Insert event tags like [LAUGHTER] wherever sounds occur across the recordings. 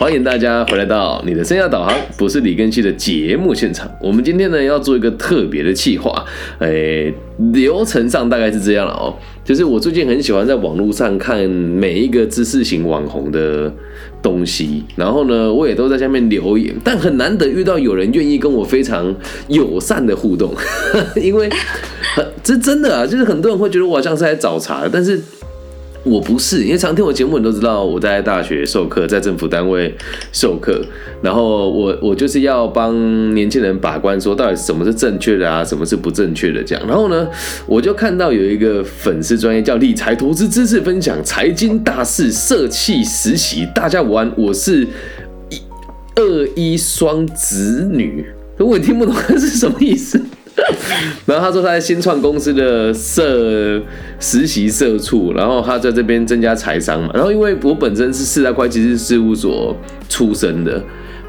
欢迎大家回来到你的生涯导航，不是李根熙的节目现场。我们今天呢要做一个特别的企划，诶，流程上大概是这样了哦。就是我最近很喜欢在网络上看每一个知识型网红的东西，然后呢，我也都在下面留言，但很难得遇到有人愿意跟我非常友善的互动，[LAUGHS] 因为这真的啊，就是很多人会觉得我好像是来找茬的，但是。我不是，因为常听我节目，你都知道我在大学授课，在政府单位授课，然后我我就是要帮年轻人把关，说到底什么是正确的啊，什么是不正确的这样。然后呢，我就看到有一个粉丝专业叫理财投资知识分享，财经大事社气实习，大家玩，我是一二一双子女，我也听不懂它是什么意思。[LAUGHS] 然后他说他在新创公司的社实习社畜，然后他在这边增加财商嘛。然后因为我本身是四大会计师事务所出身的，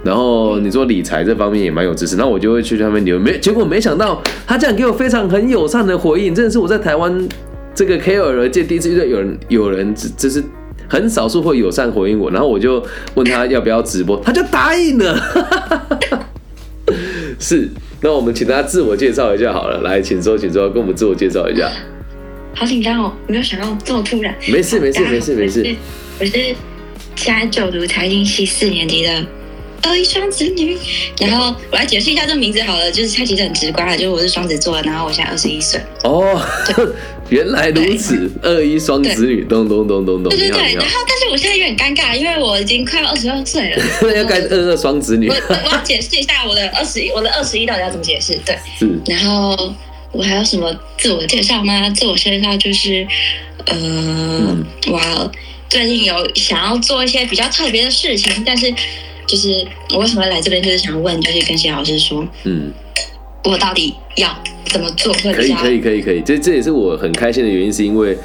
然后你说理财这方面也蛮有知识，那我就会去他们留。没结果没想到他这样给我非常很友善的回应，真的是我在台湾这个 KOL 界第一次遇到有人有人就是很少数会友善回应我。然后我就问他要不要直播，他就答应了。[LAUGHS] 是。那我们请大家自我介绍一下好了，来，请坐，请坐，跟我们自我介绍一下。好紧张哦，没有想到这么突然。没事，没事，没事，没事。我是现在就读财经系四年级的二一双子女。然后我来解释一下这个名字好了，就是它其实很直观了，就是我是双子座，然后我现在二十一岁。哦。原来如此，二一双子女，咚咚咚咚咚。对对对，然后但是我现在有点尴尬，因为我已经快要二十二岁了。[LAUGHS] 要改二二双子女。我我要解释一下我的二十一，我的二十一到底要怎么解释？对，是。然后我还有什么自我介绍吗？自我介绍就是，呃，我最近有想要做一些比较特别的事情，但是就是我为什么来这边，就是想问，就是跟谢老师说，嗯。我到底要怎么做？可以，可以，可以，可以。这这也是我很开心的原因，是因为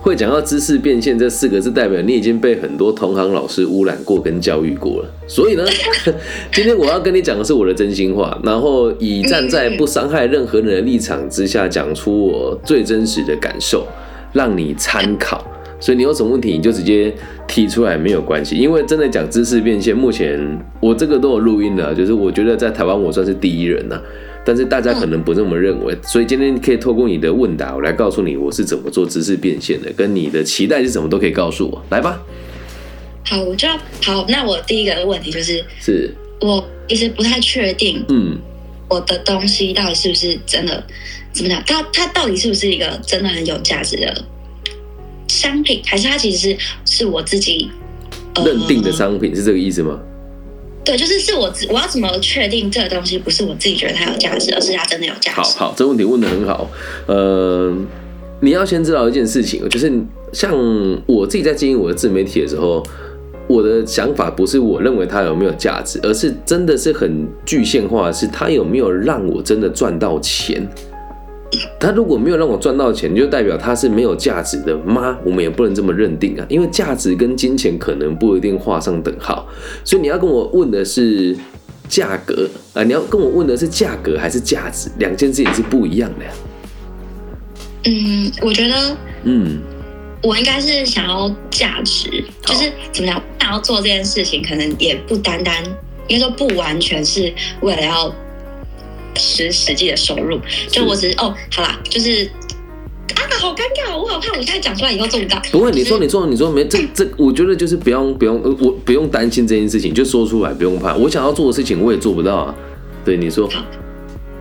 会讲到知识变现这四个字，代表你已经被很多同行老师污染过跟教育过了。所以呢，[LAUGHS] 今天我要跟你讲的是我的真心话，然后以站在不伤害任何人的立场之下，讲出我最真实的感受，让你参考。所以你有什么问题，你就直接提出来，没有关系。因为真的讲知识变现，目前我这个都有录音的，就是我觉得在台湾我算是第一人呐。但是大家可能不这么认为，所以今天可以透过你的问答，我来告诉你我是怎么做知识变现的，跟你的期待是什么都可以告诉我，来吧。好，我就好。那我第一个问题就是，是我其实不太确定，嗯，我的东西到底是不是真的怎么讲？它它到底是不是一个真的很有价值的商品，还是它其实是是我自己认定的商品？是这个意思吗？对，就是是我我要怎么确定这个东西不是我自己觉得它有价值，而是它真的有价值？好好，这问题问的很好。呃，你要先知道一件事情，就是像我自己在经营我的自媒体的时候，我的想法不是我认为它有没有价值，而是真的是很具象化，是它有没有让我真的赚到钱。他如果没有让我赚到钱，就代表他是没有价值的吗？我们也不能这么认定啊，因为价值跟金钱可能不一定画上等号。所以你要跟我问的是价格啊，你要跟我问的是价格还是价值，两件事情是不一样的呀。嗯，我觉得，嗯，我应该是想要价值，就是怎么样想要做这件事情，可能也不单单，应该说不完全是为了要。实实际的收入，就我只是哦，好啦，就是啊，好尴尬，我好怕，我现在讲出来以后做不到。不会，你说，你说，你说没这这，我觉得就是不用不用，我不用担心这件事情，就说出来，不用怕。我想要做的事情，我也做不到啊。对，你说。好，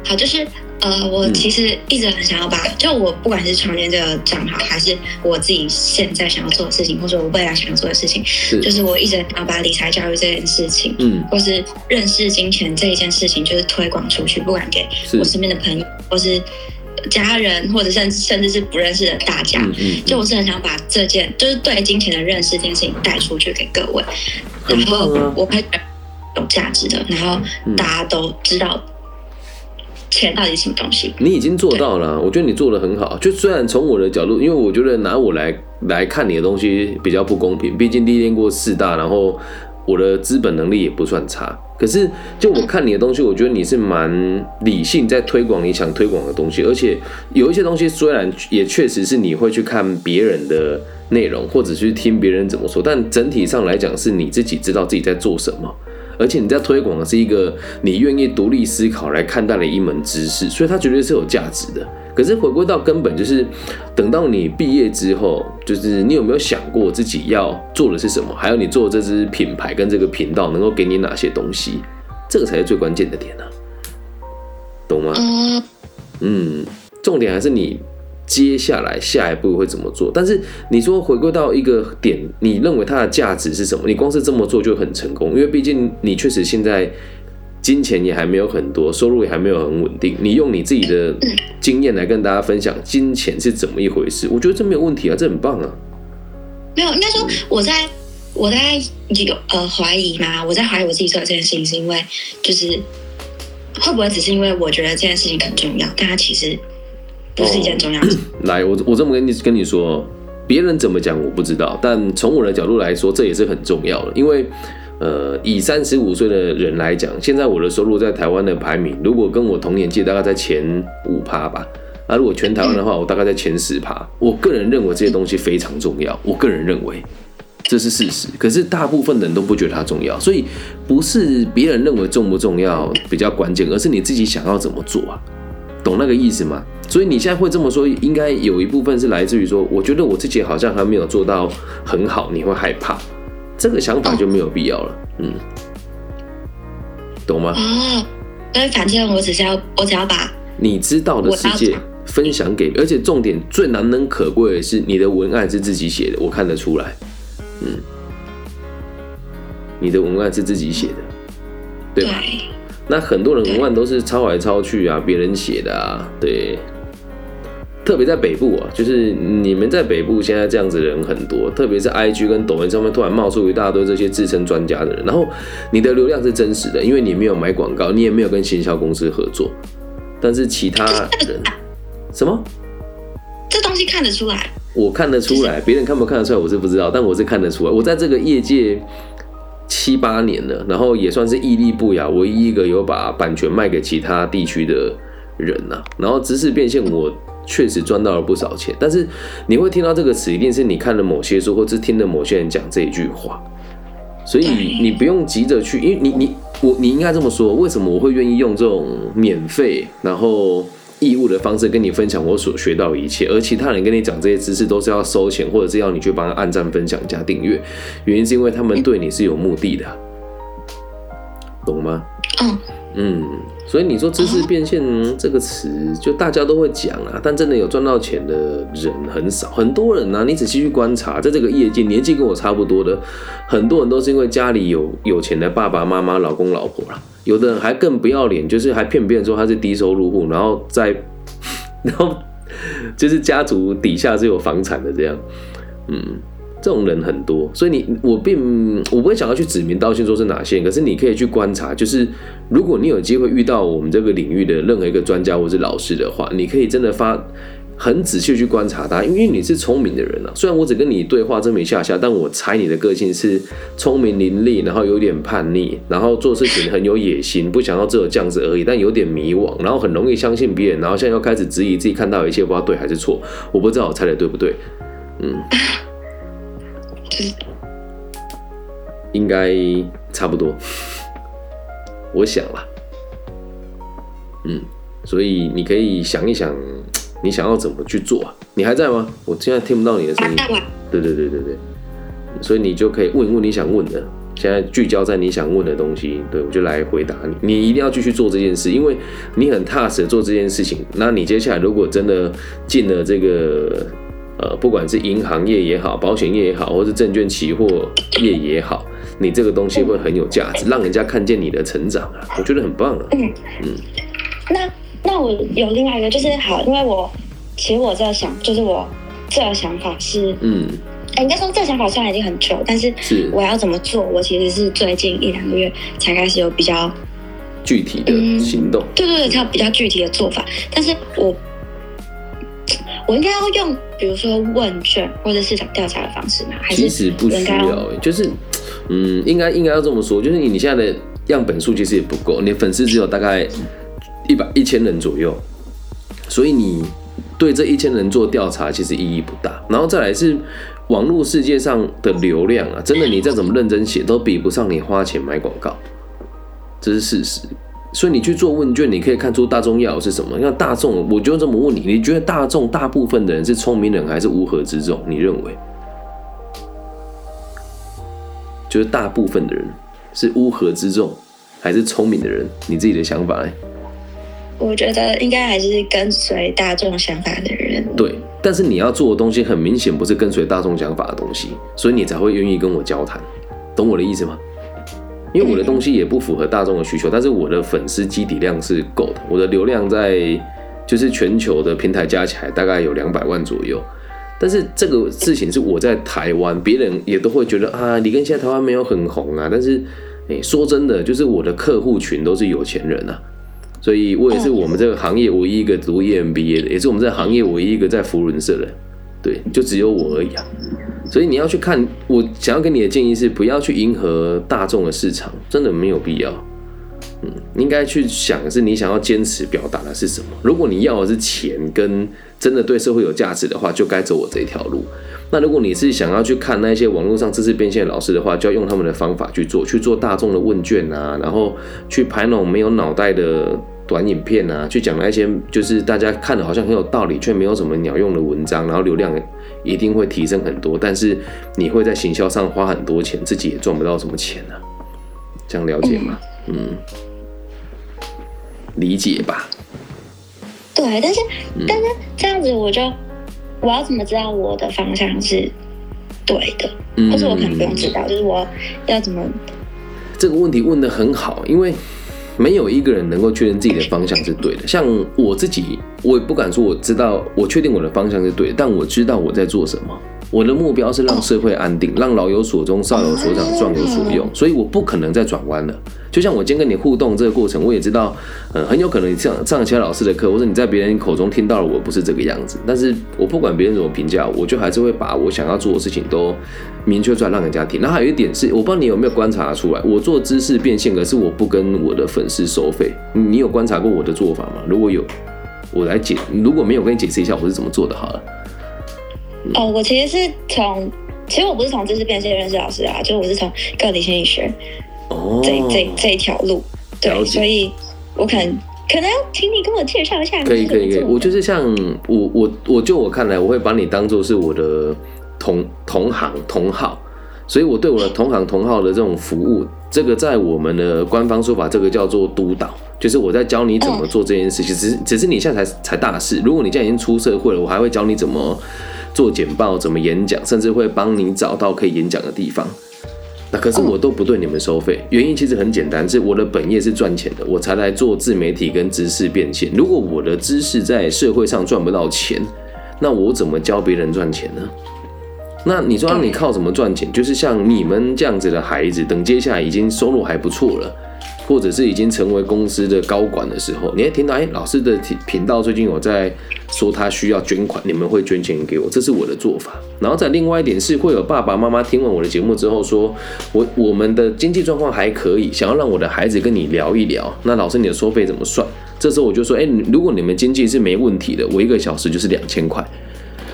好，就是。呃，我其实一直很想要把，就我不管是创建这个账号，还是我自己现在想要做的事情，或者我未来想要做的事情，就是我一直想要把理财教育这件事情，嗯，或是认识金钱这一件事情，就是推广出去，不管给我身边的朋友，或是家人，或者甚甚至是不认识的大家，嗯，就我是很想把这件，就是对金钱的认识这件事情带出去给各位，然后我会有价值的，然后大家都知道。钱到底什么东西？你已经做到了，我觉得你做的很好。就虽然从我的角度，因为我觉得拿我来来看你的东西比较不公平，毕竟历练过四大，然后我的资本能力也不算差。可是，就我看你的东西，我觉得你是蛮理性，在推广你想推广的东西。而且有一些东西，虽然也确实是你会去看别人的内容，或者去听别人怎么说，但整体上来讲，是你自己知道自己在做什么。而且你在推广的是一个你愿意独立思考来看待的一门知识，所以它绝对是有价值的。可是回归到根本，就是等到你毕业之后，就是你有没有想过自己要做的是什么？还有你做这支品牌跟这个频道能够给你哪些东西？这个才是最关键的点呢，懂吗？嗯，重点还是你。接下来下一步会怎么做？但是你说回归到一个点，你认为它的价值是什么？你光是这么做就很成功，因为毕竟你确实现在金钱也还没有很多，收入也还没有很稳定。你用你自己的经验来跟大家分享金钱是怎么一回事，我觉得这没有问题啊，这很棒啊。没有，应该说我在我在有呃怀疑嘛，我在怀疑我自己做的这件事情是因为就是会不会只是因为我觉得这件事情很重要，但它其实。不是一件重要事。[CLEARS THROAT] 来，我我这么跟你跟你说，别人怎么讲我不知道，但从我的角度来说，这也是很重要的。因为，呃，以三十五岁的人来讲，现在我的收入在台湾的排名，如果跟我同年纪，大概在前五趴吧。啊，如果全台湾的话，我大概在前十趴。我个人认为这些东西非常重要，我个人认为这是事实。可是大部分人都不觉得它重要，所以不是别人认为重不重要比较关键，而是你自己想要怎么做啊？懂那个意思吗？所以你现在会这么说，应该有一部分是来自于说，我觉得我自己好像还没有做到很好，你会害怕，这个想法就没有必要了，嗯，懂吗？哦，因为反正我只是要，我只要把你知道的世界分享给，而且重点最难能可贵的是，你的文案是自己写的，我看得出来，嗯，你的文案是自己写的，对吧？那很多人文案都是抄来抄去啊，别人写的啊，对。特别在北部啊，就是你们在北部现在这样子的人很多，特别是 IG 跟抖音上面突然冒出一大堆这些自称专家的人，然后你的流量是真实的，因为你没有买广告，你也没有跟行销公司合作，但是其他人什么？这东西看得出来？我看得出来，别人看不看得出来我是不知道，但我是看得出来。我在这个业界七八年了，然后也算是屹立不摇，唯一一个有把版权卖给其他地区的人呐。然后知识变现我。确实赚到了不少钱，但是你会听到这个词，一定是你看了某些书，或是听了某些人讲这一句话，所以你不用急着去，因为你你我你应该这么说，为什么我会愿意用这种免费然后义务的方式跟你分享我所学到的一切，而其他人跟你讲这些知识都是要收钱，或者是要你去帮他按赞、分享、加订阅，原因是因为他们对你是有目的的，懂吗？嗯嗯。所以你说知识变现这个词，就大家都会讲啊，但真的有赚到钱的人很少。很多人呢，你仔细去观察，在这个业界，年纪跟我差不多的，很多人都是因为家里有有钱的爸爸妈妈、老公老婆啦。有的人还更不要脸，就是还骗别人说他是低收入户，然后在，[LAUGHS] 然后就是家族底下是有房产的这样，嗯。这种人很多，所以你我并我不会想要去指名道姓说是哪些，可是你可以去观察，就是如果你有机会遇到我们这个领域的任何一个专家或是老师的话，你可以真的发很仔细去观察他，因为你是聪明的人啊。虽然我只跟你对话这么一下下，但我猜你的个性是聪明伶俐，然后有点叛逆，然后做事情很有野心，不想要只有这样子而已，但有点迷惘，然后很容易相信别人，然后现在又开始质疑自己看到一切不知道对还是错。我不知道我猜的对不对，嗯。[LAUGHS] 应该差不多，我想了，嗯，所以你可以想一想，你想要怎么去做啊？你还在吗？我现在听不到你的声音。对对对对对，所以你就可以问一问你想问的，现在聚焦在你想问的东西，对我就来回答你。你一定要继续做这件事，因为你很踏实做这件事情。那你接下来如果真的进了这个。呃，不管是银行业也好，保险业也好，或是证券期货业也好，你这个东西会很有价值，让人家看见你的成长啊，我觉得很棒啊。嗯嗯。那那我有另外一个，就是好，因为我其实我在想，就是我这个想法是，嗯，哎应该说这个想法虽然已经很久，但是是我要怎么做，我其实是最近一两个月才开始有比较具体的行动。对对对，才有比较具体的做法，但是我。我应该要用，比如说问卷或者市场调查的方式吗？还是其实不需要，就是嗯，应该应该要这么说，就是你现在的样本数其实也不够，你粉丝只有大概一百一千人左右，所以你对这一千人做调查其实意义不大。然后再来是网络世界上的流量啊，真的你再怎么认真写，都比不上你花钱买广告，这是事实。所以你去做问卷，你可以看出大众要的是什么。那大众，我就这么问你，你觉得大众大部分的人是聪明人还是乌合之众？你认为？就是大部分的人是乌合之众，还是聪明的人？你自己的想法呢？我觉得应该还是跟随大众想法的人。对，但是你要做的东西很明显不是跟随大众想法的东西，所以你才会愿意跟我交谈，懂我的意思吗？因为我的东西也不符合大众的需求，但是我的粉丝基底量是够的，我的流量在就是全球的平台加起来大概有两百万左右。但是这个事情是我在台湾，别人也都会觉得啊，你跟现在台湾没有很红啊。但是，哎，说真的，就是我的客户群都是有钱人啊，所以我也是我们这个行业唯一一个读 EMBA 的，也是我们这个行业唯一一个在福伦社的，对，就只有我而已啊。所以你要去看，我想要给你的建议是，不要去迎合大众的市场，真的没有必要。嗯，应该去想的是你想要坚持表达的是什么。如果你要的是钱跟真的对社会有价值的话，就该走我这一条路。那如果你是想要去看那些网络上知识变现老师的话，就要用他们的方法去做，去做大众的问卷啊，然后去拍那种没有脑袋的短影片啊，去讲那些就是大家看的好像很有道理却没有什么鸟用的文章，然后流量一定会提升很多，但是你会在行销上花很多钱，自己也赚不到什么钱啊。这样了解吗？嗯。理解吧。对，但是但是这样子，我就我要怎么知道我的方向是对的？或者我可能不用知道，就是我要怎么？这个问题问的很好，因为没有一个人能够确认自己的方向是对的。像我自己，我也不敢说我知道，我确定我的方向是对，但我知道我在做什么。我的目标是让社会安定，让老有所终，少有所长，壮有所用，所以我不可能再转弯了。就像我今天跟你互动这个过程，我也知道，嗯，很有可能你上上其他老师的课，或者你在别人口中听到了我不是这个样子，但是我不管别人怎么评价，我就还是会把我想要做的事情都明确出来让人家听。那还有一点是，我不知道你有没有观察出来，我做知识变现，可是我不跟我的粉丝收费。你有观察过我的做法吗？如果有，我来解；如果没有，跟你解释一下我是怎么做的好了。哦，我其实是从，其实我不是从知识变现认识老师啊，就是我是从个体心理学，哦，这这这一条路，对，所以我可能可能要请你跟我介绍一下。可以可以可以，我就是像我我我就我看来，我会把你当做是我的同同行同号，所以我对我的同行同号的这种服务，这个在我们的官方说法，这个叫做督导，就是我在教你怎么做这件事情，只是只是你现在才才大四，如果你现在已经出社会了，我还会教你怎么。做简报怎么演讲，甚至会帮你找到可以演讲的地方。那可是我都不对你们收费，原因其实很简单，是我的本业是赚钱的，我才来做自媒体跟知识变现。如果我的知识在社会上赚不到钱，那我怎么教别人赚钱呢？那你说你靠什么赚钱？就是像你们这样子的孩子，等接下来已经收入还不错了。或者是已经成为公司的高管的时候，你会听到哎，老师的频道最近有在说他需要捐款，你们会捐钱给我，这是我的做法。然后在另外一点是，会有爸爸妈妈听完我的节目之后说，我我们的经济状况还可以，想要让我的孩子跟你聊一聊。那老师你的收费怎么算？这时候我就说，哎，如果你们经济是没问题的，我一个小时就是两千块。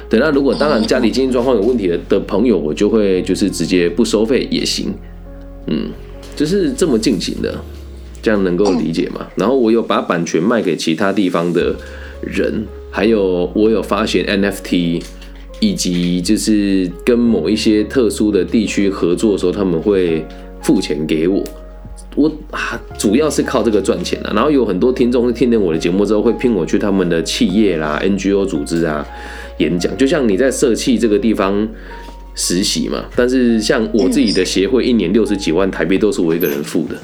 等那如果当然家里经济状况有问题的的朋友，我就会就是直接不收费也行。嗯，就是这么进行的。这样能够理解吗？然后我有把版权卖给其他地方的人，还有我有发行 NFT，以及就是跟某一些特殊的地区合作的时候，他们会付钱给我。我啊，主要是靠这个赚钱的。然后有很多听众会听了我的节目之后，会聘我去他们的企业啦、NGO 组织啊演讲。就像你在社企这个地方实习嘛，但是像我自己的协会，一年六十几万台币都是我一个人付的。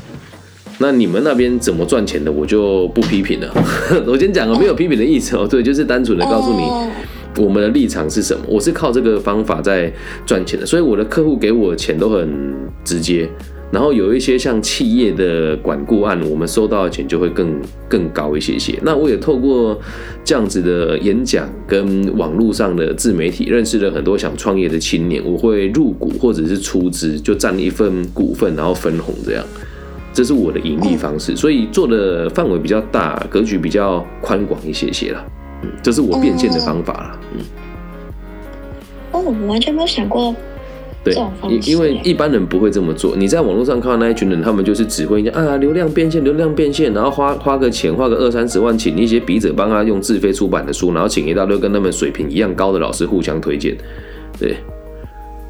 那你们那边怎么赚钱的，我就不批评了。[LAUGHS] 我先讲个没有批评的意思哦，对，就是单纯的告诉你我们的立场是什么。我是靠这个方法在赚钱的，所以我的客户给我钱都很直接。然后有一些像企业的管顾案，我们收到的钱就会更更高一些些。那我也透过这样子的演讲跟网络上的自媒体，认识了很多想创业的青年。我会入股或者是出资，就占一份股份，然后分红这样。这是我的盈利方式，所以做的范围比较大，格局比较宽广一些些啦。嗯，这是我变现的方法啦。嗯。哦，我完全没有想过。对，因因为一般人不会这么做。你在网络上看到那一群人，他们就是只会啊流量变现，流量变现，然后花花个钱，花个二三十万，请一些笔者帮他用自费出版的书，然后请一大堆跟他们水平一样高的老师互相推荐，对，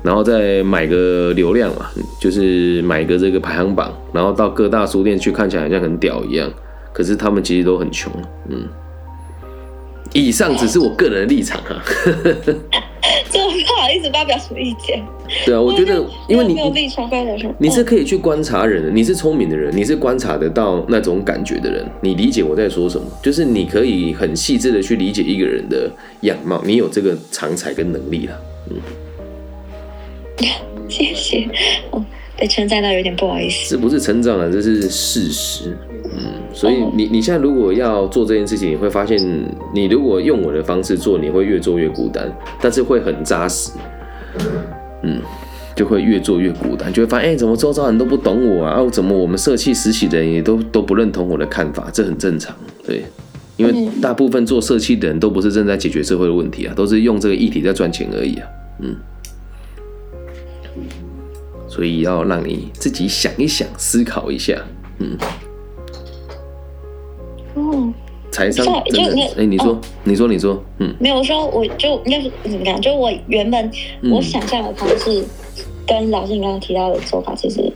然后再买个流量嘛，就是买个这个排行榜，然后到各大书店去，看起来好像很屌一样，可是他们其实都很穷，嗯。以上只是我个人的立场哈，[LAUGHS] 就不好意思发表什么意见。对啊，我觉得因为你没有立场发表什么，你是可以去观察人的，你是聪明的人，你是观察得到那种感觉的人，你理解我在说什么，就是你可以很细致的去理解一个人的样貌，你有这个长才跟能力了。嗯，[LAUGHS] 谢谢，哦，被称赞到有点不好意思。这不是成长了，这是事实。嗯，所以你你现在如果要做这件事情，你会发现，你如果用我的方式做，你会越做越孤单，但是会很扎实。嗯，就会越做越孤单，就会发现，哎，怎么周遭人都不懂我啊？哦，怎么我们社气实习的人也都都不认同我的看法？这很正常，对，因为大部分做社气的人都不是正在解决社会的问题啊，都是用这个议题在赚钱而已啊。嗯，所以要让你自己想一想，思考一下，嗯。哦，财商真的哎，你说，你说，你说，嗯，没有，我说我就应该是怎么讲？就我原本我想象的方式，跟老师你刚刚提到的做法，其实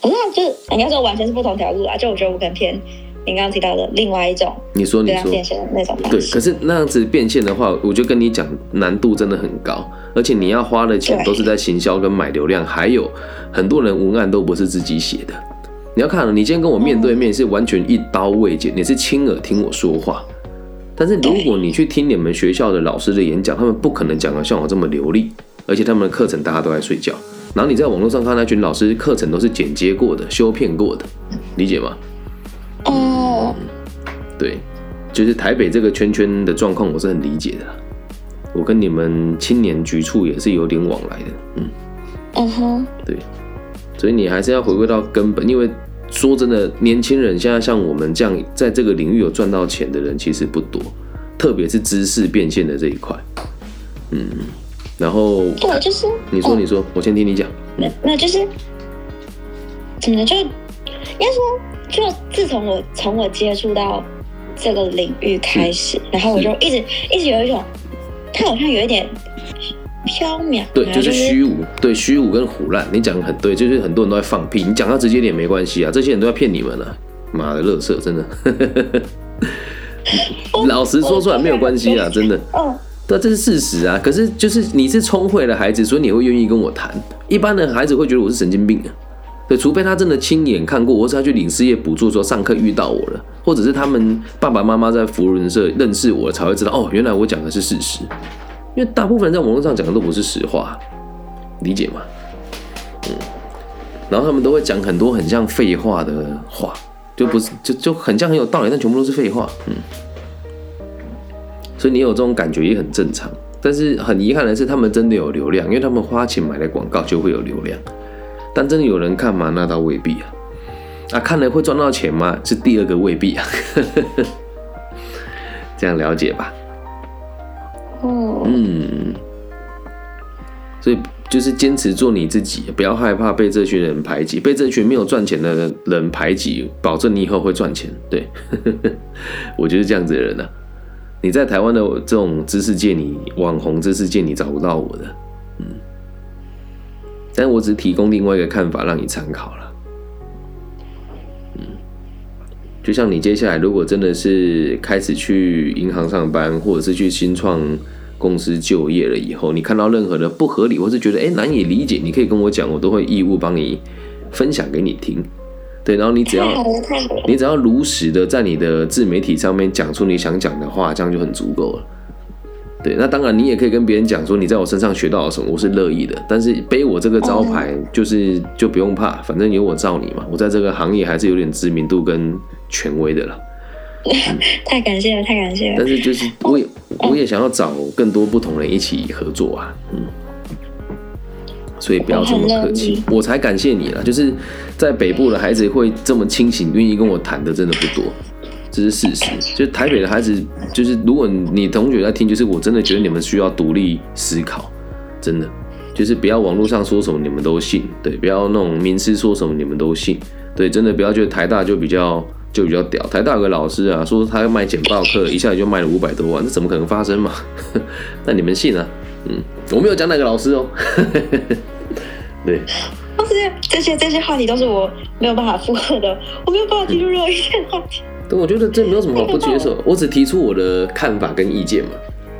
不是，就是应该说完全是不同条路啊。就我觉得我可能偏你刚刚提到的另外一种，你说你说变现的那种对，可是那样子变现的话，我就跟你讲，难度真的很高，而且你要花的钱都是在行销跟买流量，还有很多人文案都不是自己写的。你要看，你今天跟我面对面是完全一刀未剪，你是亲耳听我说话。但是如果你去听你们学校的老师的演讲，他们不可能讲的像我这么流利，而且他们的课程大家都在睡觉。然后你在网络上看那群老师课程都是剪接过的、修片过的，理解吗？哦，对，就是台北这个圈圈的状况，我是很理解的。我跟你们青年局处也是有点往来的，嗯，嗯哼，对。所以你还是要回归到根本，因为说真的，年轻人现在像我们这样在这个领域有赚到钱的人其实不多，特别是知识变现的这一块。嗯，然后对，就是你说你说，我先听你讲。那那就是怎么就应该说，就自从我从我接触到这个领域开始，然后我就一直一直有一种，他好像有一点。飘渺，对，就是虚无，对，虚无跟胡乱，你讲的很对，就是很多人都在放屁，你讲到直接点没关系啊，这些人都在骗你们了，妈的，乐色，真的，[LAUGHS] 老实说出来没有关系啊，真的，嗯，对，这是事实啊，可是就是你是聪慧的孩子，所以你会愿意跟我谈，一般的孩子会觉得我是神经病啊，对，除非他真的亲眼看过，或是他去领事业补助时候上课遇到我了，或者是他们爸爸妈妈在福伦社认识我，才会知道哦，原来我讲的是事实。因为大部分人在网络上讲的都不是实话，理解吗？嗯，然后他们都会讲很多很像废话的话，就不是就就很像很有道理，但全部都是废话。嗯，所以你有这种感觉也很正常。但是很遗憾的是，他们真的有流量，因为他们花钱买的广告就会有流量。但真的有人看吗？那倒未必啊。啊，看了会赚到钱吗？是第二个未必啊。[LAUGHS] 这样了解吧。嗯，所以就是坚持做你自己，不要害怕被这群人排挤，被这群没有赚钱的人排挤，保证你以后会赚钱。对，[LAUGHS] 我就是这样子的人呢。你在台湾的这种知识界，你网红知识界，你找不到我的。嗯，但我只提供另外一个看法让你参考了。就像你接下来如果真的是开始去银行上班，或者是去新创公司就业了以后，你看到任何的不合理，或是觉得哎难以理解，你可以跟我讲，我都会义务帮你分享给你听。对，然后你只要 [LAUGHS] 你只要如实的在你的自媒体上面讲出你想讲的话，这样就很足够了。对，那当然你也可以跟别人讲说你在我身上学到了什么，我是乐意的。但是背我这个招牌，就是就不用怕，反正有我罩你嘛。我在这个行业还是有点知名度跟权威的了。[LAUGHS] 太感谢了，太感谢了。但是就是我也我也想要找更多不同人一起合作啊，嗯。所以不要这么客气，我才感谢你了。就是在北部的孩子会这么清醒，愿意跟我谈的真的不多，这是事实。就台北的孩子，就是如果你同学在听，就是我真的觉得你们需要独立思考，真的，就是不要网络上说什么你们都信，对，不要那种名师说什么你们都信，对，真的不要觉得台大就比较就比较屌。台大有个老师啊，说他要卖简报课，一下子就卖了五百多万，这怎么可能发生嘛？[LAUGHS] 那你们信啊？嗯，我没有讲哪个老师哦。[LAUGHS] 对，这些这些话题都是我没有办法附和的，我没有办法提出任何一件话题。对，我觉得这没有什么好不接受，我只提出我的看法跟意见嘛。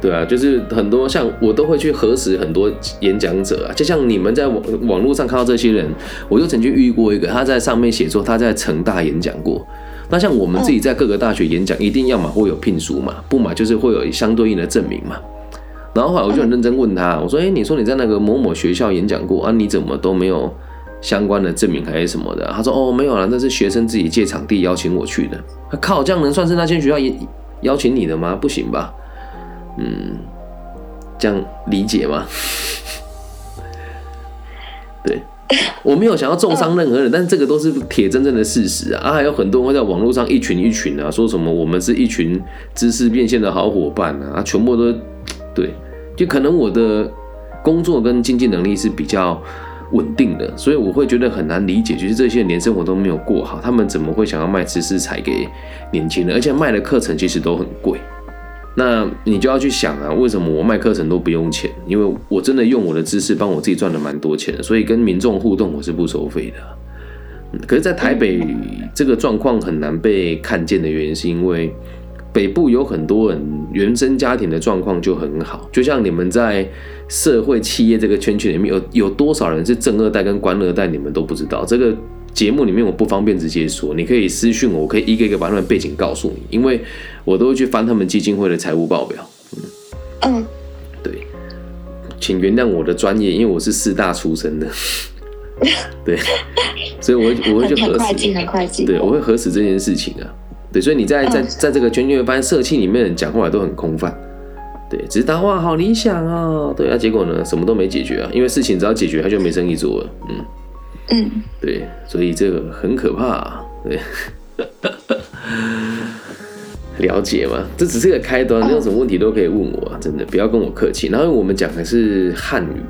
对啊，就是很多像我都会去核实很多演讲者啊，就像你们在网网络上看到这些人，我就曾经遇过一个，他在上面写说他在成大演讲过。那像我们自己在各个大学演讲，一定要嘛会有聘书嘛，不嘛就是会有相对应的证明嘛。然后后来我就很认真问他，我说：“哎，你说你在那个某某学校演讲过啊？你怎么都没有相关的证明还是什么的？”他说：“哦，没有了，那是学生自己借场地邀请我去的。”靠，这样能算是那间学校邀请你的吗？不行吧？嗯，这样理解吗？[LAUGHS] 对，我没有想要重伤任何人，但这个都是铁铮铮的事实啊！啊，还有很多人会在网络上一群一群啊，说什么我们是一群知识变现的好伙伴啊，全部都对。就可能我的工作跟经济能力是比较稳定的，所以我会觉得很难理解，就是这些人连生活都没有过好，他们怎么会想要卖知识才给年轻人？而且卖的课程其实都很贵。那你就要去想啊，为什么我卖课程都不用钱？因为我真的用我的知识帮我自己赚了蛮多钱的，所以跟民众互动我是不收费的。可是，在台北这个状况很难被看见的原因，是因为。北部有很多人原生家庭的状况就很好，就像你们在社会企业这个圈圈里面有有多少人是正二代跟官二代，你们都不知道。这个节目里面我不方便直接说，你可以私讯我，我可以一个一个把他们背景告诉你，因为我都会去翻他们基金会的财务报表。嗯，对，请原谅我的专业，因为我是四大出身的。[LAUGHS] 对，所以我我会去核实，对，我会核实这件事情啊。对，所以你在在在这个圈圈会发现，社气里面人讲话都很空泛，对，只是他哇好理想哦，对啊，结果呢什么都没解决啊，因为事情只要解决，他就没生意做了，嗯嗯，对，所以这个很可怕，对，[LAUGHS] 了解吗？这只是个开端，你有什么问题都可以问我，真的不要跟我客气。然后我们讲的是汉语。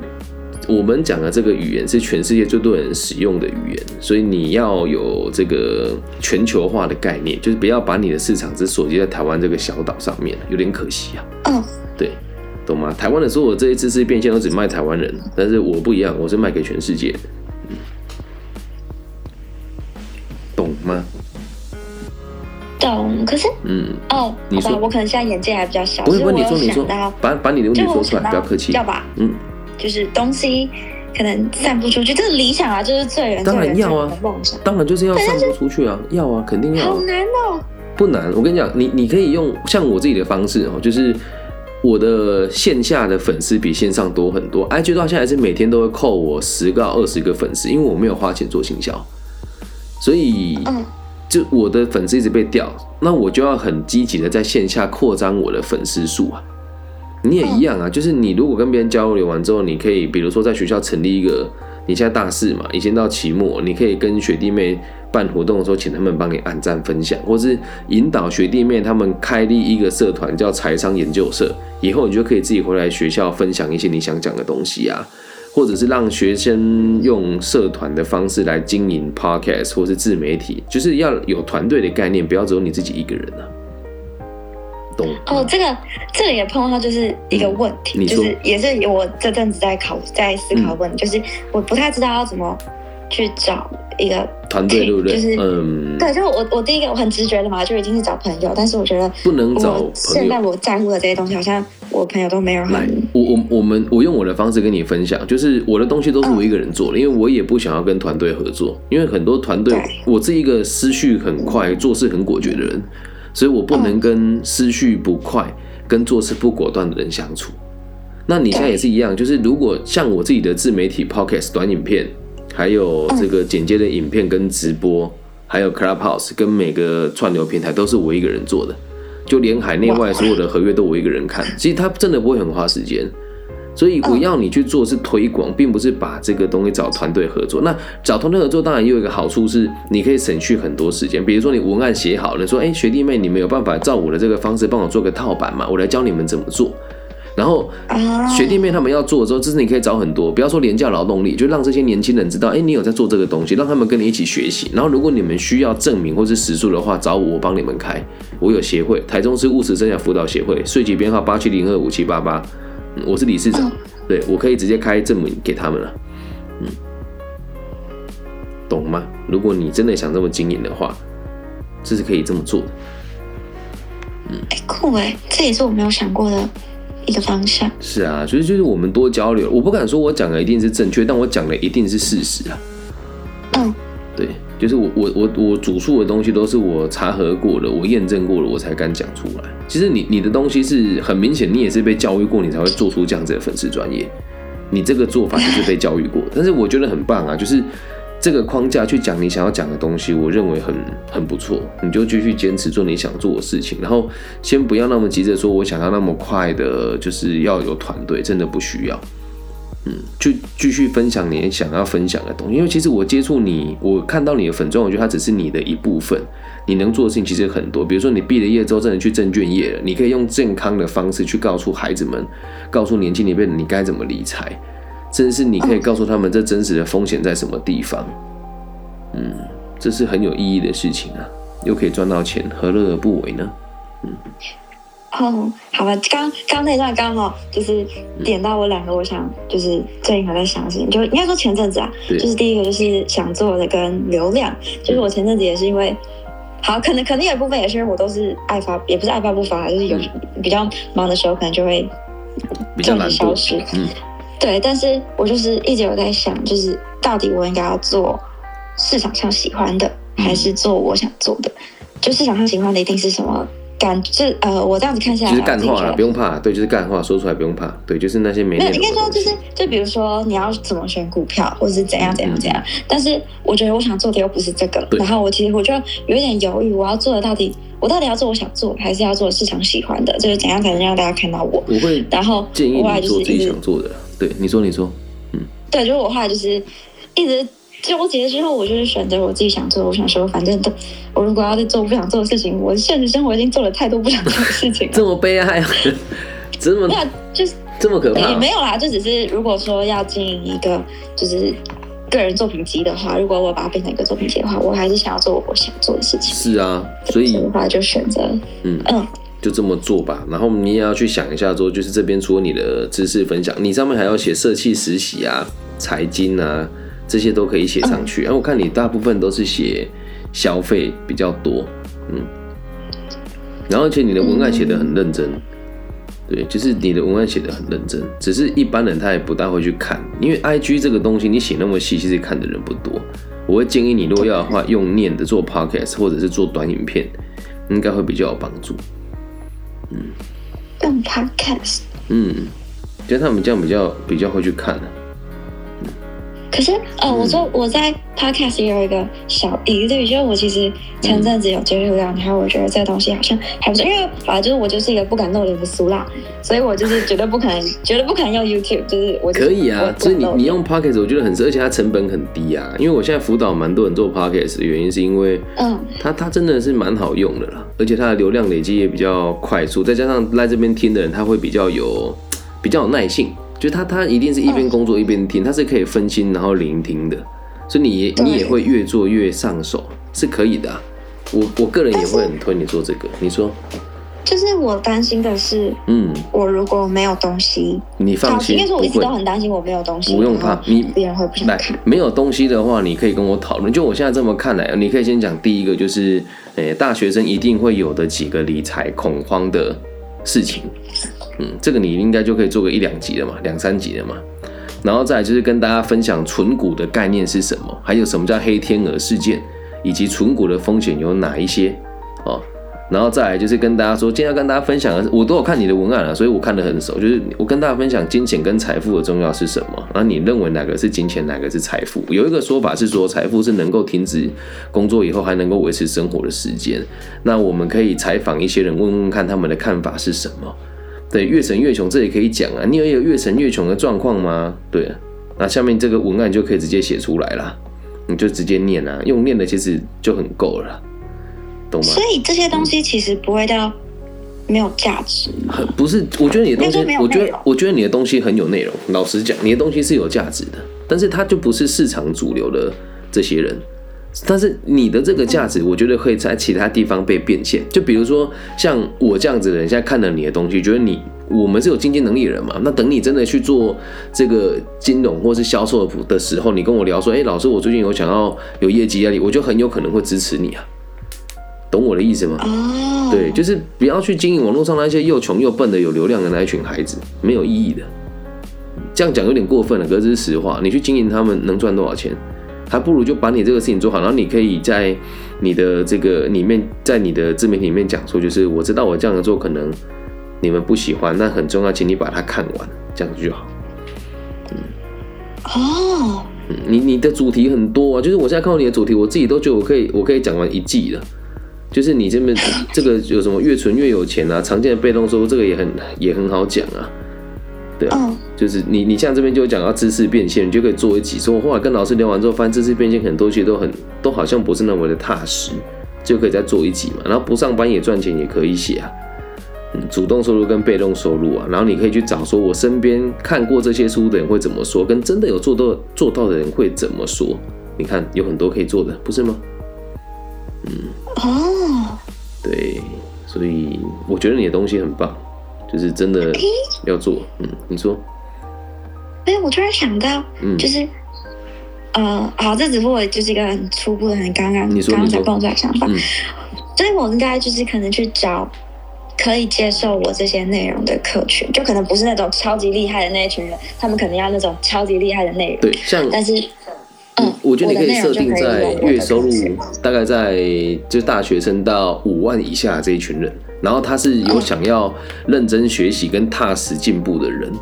我们讲的这个语言是全世界最多人使用的语言，所以你要有这个全球化的概念，就是不要把你的市场只锁定在台湾这个小岛上面，有点可惜啊。嗯，对，懂吗？台湾的所有这些知识变现都只卖台湾人，但是我不一样，我是卖给全世界。懂吗？懂。可是，嗯，哦，你说，我可能现在眼界还比较小，不会，不会，你说，你说，把把你的问题说出来，不要客气，要吧？嗯。就是东西可能散不出去，这是理想啊，就是最远当然要啊，梦想。当然就是要散不出去啊，要啊，肯定要。好难哦，不难，我跟你讲，你你可以用像我自己的方式哦，就是我的线下的粉丝比线上多很多，IG 到现在是每天都会扣我十个二十个粉丝，因为我没有花钱做行销，所以嗯，就我的粉丝一直被掉，那我就要很积极的在线下扩张我的粉丝数啊。你也一样啊，就是你如果跟别人交流完之后，你可以比如说在学校成立一个，你现在大四嘛，已经到期末，你可以跟学弟妹办活动的时候，请他们帮你按赞分享，或是引导学弟妹他们开立一个社团叫财商研究社，以后你就可以自己回来学校分享一些你想讲的东西啊，或者是让学生用社团的方式来经营 podcast 或是自媒体，就是要有团队的概念，不要只有你自己一个人啊。哦，这个这里也碰到就是一个问题，就是也是我这阵子在考在思考问题，就是我不太知道要怎么去找一个团队，对不对？就是嗯，对，就我我第一个我很直觉的嘛，就已经是找朋友，但是我觉得不能找现在我在乎的这些东西，好像我朋友都没有很。我我我们我用我的方式跟你分享，就是我的东西都是我一个人做的，因为我也不想要跟团队合作，因为很多团队，我是一个思绪很快、做事很果决的人。所以我不能跟思绪不快、跟做事不果断的人相处。那你现在也是一样，就是如果像我自己的自媒体 podcast 短影片，还有这个剪接的影片跟直播，还有 Clubhouse 跟每个串流平台都是我一个人做的，就连海内外所有的合约都我一个人看。其实他真的不会很花时间，所以我要你去做是推广，并不是把这个东西找团队合作。那找团队合作当然也有一个好处是，你可以省去很多时间。比如说你文案写好了，说哎学弟妹，你们有办法照我的这个方式帮我做个套版嘛？我来教你们怎么做。然后学弟妹他们要做的时候，这是你可以找很多，不要说廉价劳动力，就让这些年轻人知道，哎，你有在做这个东西，让他们跟你一起学习。然后如果你们需要证明或是实数的话，找我，我帮你们开。我有协会，台中市务实生涯辅导协会，税籍编号八七零二五七八八，我是理事长，对我可以直接开证明给他们了。嗯，懂吗？如果你真的想这么经营的话，这是可以这么做的。嗯，哎，酷哎，这也是我没有想过的。一个方向是啊，所以就是我们多交流。我不敢说我讲的一定是正确，但我讲的一定是事实啊。嗯，对，就是我我我我主述的东西都是我查核过了，我验证过了，我才敢讲出来。其实你你的东西是很明显，你也是被教育过，你才会做出这样子的粉丝专业。你这个做法就是被教育过，但是我觉得很棒啊，就是。这个框架去讲你想要讲的东西，我认为很很不错。你就继续坚持做你想做的事情，然后先不要那么急着说，我想要那么快的，就是要有团队，真的不需要。嗯，就继续分享你想要分享的东西。因为其实我接触你，我看到你的粉钻，我觉得它只是你的一部分。你能做的事情其实很多，比如说你毕了业之后，真的去证券业了，你可以用健康的方式去告诉孩子们，告诉年轻一辈你该怎么理财。甚至是你可以告诉他们这真实的风险在什么地方，嗯，这是很有意义的事情啊，又可以赚到钱，何乐而不为呢？嗯，哦，好吧，刚刚那段刚好就是点到我两个，我想就是最近还在想的事情，就应该说前阵子啊，就是第一个就是想做的跟流量，就是我前阵子也是因为，好，可能可能有一部分也是因为我都是爱发，也不是爱发不发，就是有比较忙的时候，可能就会比较消失，嗯。对，但是我就是一直有在想，就是到底我应该要做市场上喜欢的，还是做我想做的？就市场上喜欢的一定是什么？感这呃，我这样子看下来，就是干话，不用怕。对，就是干话，说出来不用怕。对，就是那些没有，应该说就是，就比如说你要怎么选股票，或者是怎样怎样怎样。但是我觉得我想做的又不是这个，然后我其实我就有一点犹豫，我要做的到底，我到底要做我想做，还是要做市场喜欢的？就是怎样才能让大家看到我？我会，然后建议你做自己想做的。对，你说，你说，嗯，对，就是我后来就是一直纠结之后，我就是选择我自己想做。我想说，反正都，我如果要再做不想做的事情，我现实生活已经做了太多不想做的事情，这么悲哀，这么，[LAUGHS] 那就是这么可怕。也没有啦，就只是如果说要经营一个就是个人作品集的话，如果我把它变成一个作品集的话，我还是想要做我想做的事情。是啊，所以的话就选择，嗯嗯。就这么做吧，然后你也要去想一下，说就是这边除了你的知识分享，你上面还要写社企实习啊、财经啊，这些都可以写上去。然后我看你大部分都是写消费比较多，嗯，然后而且你的文案写的很认真，对，就是你的文案写的很认真，只是一般人他也不大会去看，因为 I G 这个东西你写那么细，其实看的人不多。我会建议你，如果要的话，用念的做 Podcast 或者是做短影片，应该会比较有帮助。嗯，用 Podcast。嗯，觉得他们这样比较比较会去看的。可是，呃，我说我在 Podcast 也有一个小疑虑，就是我其实前阵子有接触到，然后我觉得这个东西好像还不错，因为反正就是我就是一个不敢露脸的俗辣，所以我就是绝对不可能，[LAUGHS] 绝对不可能用 YouTube，就是我可以啊，就是你你用 Podcast，我觉得很适，而且它成本很低啊。因为我现在辅导蛮多人做 Podcast 的原因，是因为嗯，它它真的是蛮好用的啦，而且它的流量累积也比较快速，再加上来这边听的人，他会比较有比较有耐性。就他，他一定是一边工作一边听，他是可以分心然后聆听的，所以你你也会越做越上手，是可以的。我我个人也会很推你做这个。你说，就是我担心的是，嗯，我如果没有东西，你放心，应该说我一直都很担心我没有东西，不用怕，你别人会不想看。没有东西的话，你可以跟我讨论。就我现在这么看来，你可以先讲第一个，就是，诶，大学生一定会有的几个理财恐慌的事情。嗯，这个你应该就可以做个一两集了嘛，两三集了嘛，然后再就是跟大家分享存股的概念是什么，还有什么叫黑天鹅事件，以及存股的风险有哪一些。然后再来就是跟大家说，今天要跟大家分享的，我都有看你的文案了，所以我看得很熟。就是我跟大家分享金钱跟财富的重要是什么。那你认为哪个是金钱，哪个是财富？有一个说法是说，财富是能够停止工作以后还能够维持生活的时间。那我们可以采访一些人，问问看他们的看法是什么。对，越神越穷，这也可以讲啊。你有有越神越穷的状况吗？对，那下面这个文案就可以直接写出来了，你就直接念啊，用念的其实就很够了。所以这些东西其实不会到没有价值。不是，我觉得你的东西，我觉得我觉得你的东西很有内容。老实讲，你的东西是有价值的，但是它就不是市场主流的这些人。但是你的这个价值，我觉得可以在其他地方被变现。就比如说像我这样子的人，现在看了你的东西，觉得你我们是有经济能力的人嘛？那等你真的去做这个金融或是销售的时候，你跟我聊说，哎，老师，我最近有想要有业绩压力，我就很有可能会支持你啊。懂我的意思吗？哦，对，就是不要去经营网络上那些又穷又笨的有流量的那一群孩子，没有意义的。这样讲有点过分了，可是实话。你去经营他们能赚多少钱？还不如就把你这个事情做好，然后你可以在你的这个里面，在你的自媒体里面讲说，就是我知道我这样做可能你们不喜欢，但很重要，请你把它看完，这样子就好。嗯，哦，你你的主题很多啊，就是我现在看到你的主题，我自己都觉得我可以，我可以讲完一季了。就是你这边这个有什么越存越有钱啊？常见的被动收入这个也很也很好讲啊，对啊，就是你你像这边就讲到知识变现，你就可以做一集。说我后来跟老师聊完之后，发现知识变现很多其实都很都好像不是那么的踏实，就可以再做一集嘛。然后不上班也赚钱也可以写啊，嗯，主动收入跟被动收入啊，然后你可以去找说我身边看过这些书的人会怎么说，跟真的有做到做到的人会怎么说？你看有很多可以做的，不是吗？嗯哦，对，所以我觉得你的东西很棒，就是真的要做。嗯，你说？哎，我突然想到，嗯，就是，呃，好，这只不过就是一个很初步的、很刚刚、刚刚才蹦出来想法。所以我应该就是可能去找可以接受我这些内容的客群，就可能不是那种超级厉害的那一群人，他们可能要那种超级厉害的内容。对，像但是。我觉得你可以设定在月收入大概在就大学生到五万以下这一群人，然后他是有想要认真学习跟踏实进步的人，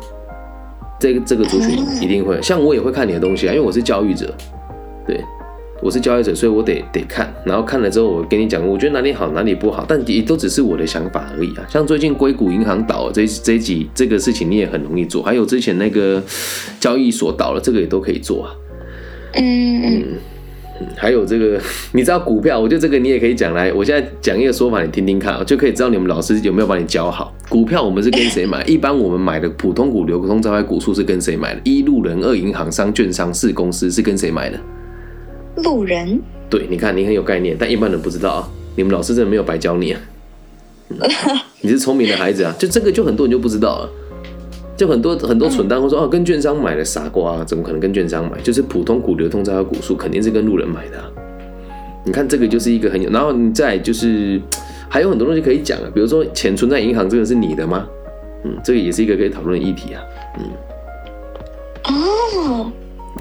这个这个族群一定会。像我也会看你的东西啊，因为我是教育者，对，我是教育者，所以我得得看，然后看了之后我跟你讲，我觉得哪里好哪里不好，但也都只是我的想法而已啊。像最近硅谷银行倒这这几这个事情你也很容易做，还有之前那个交易所倒了，这个也都可以做啊。嗯嗯，还有这个，[LAUGHS] 你知道股票？我觉得这个你也可以讲来。我现在讲一个说法，你听听看，就可以知道你们老师有没有把你教好。股票我们是跟谁买？[LAUGHS] 一般我们买的普通股、流通招牌股数是跟谁买的？一路人、二银行、三券商、四公司是跟谁买的？路人。对，你看你很有概念，但一般人不知道啊。你们老师真的没有白教你啊。你是聪明的孩子啊，就这个就很多人就不知道了。就很多很多蠢蛋会说哦，跟券商买的傻瓜，怎么可能跟券商买？就是普通股流通这条股数肯定是跟路人买的。你看这个就是一个很有，然后你再就是还有很多东西可以讲啊，比如说钱存在银行这个是你的吗？嗯，这个也是一个可以讨论的议题啊。嗯，哦，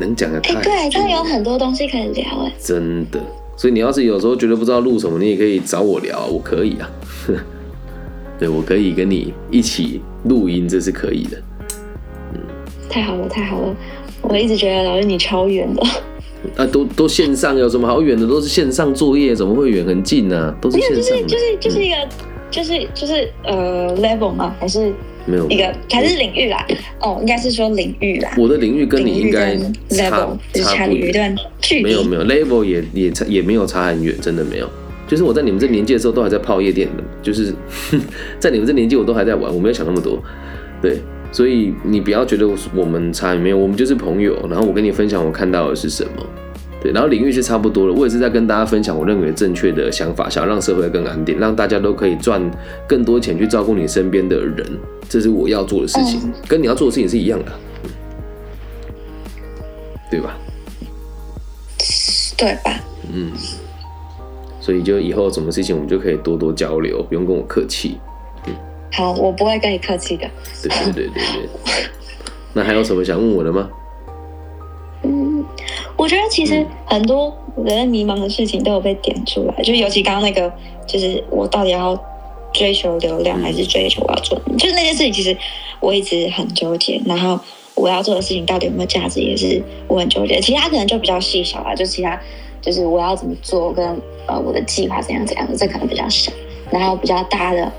能讲的太对，真的有很多东西可以聊哎，真的。所以你要是有时候觉得不知道录什么，你也可以找我聊，我可以啊。对，我可以跟你一起。录音这是可以的，嗯，太好了，太好了！我一直觉得老师你超远的，啊，都都线上有什么好远的？都是线上作业，怎么会远很近呢？都是线上，就是就是就是一个，就是就是呃，level 吗？还是没有一个还是领域啦？哦，应该是说领域啦。我的领域跟你应该 level 差差不一段距离，没有没有 level 也也差也没有差很远，真的没有。就是我在你们这年纪的时候，都还在泡夜店的。就是 [LAUGHS] 在你们这年纪，我都还在玩，我没有想那么多。对，所以你不要觉得我们差没有，我们就是朋友。然后我跟你分享我看到的是什么，对，然后领域是差不多的。我也是在跟大家分享我认为正确的想法，想要让社会更安定，让大家都可以赚更多钱去照顾你身边的人，这是我要做的事情，跟你要做的事情是一样的，对吧？对吧？嗯。所以就以后什么事情我们就可以多多交流，不用跟我客气。嗯，好，我不会跟你客气的。对对对对对。那还有什么想问我的吗？嗯，我我觉得其实很多人迷茫的事情都有被点出来，就尤其刚刚那个，就是我到底要追求流量还是追求我要做，就是那件事情，其实我一直很纠结。然后我要做的事情到底有没有价值，也是我很纠结。其他可能就比较细小啊，就其他就是我要怎么做，跟呃我的计划怎样怎样的，这可能比较小。然后比较大的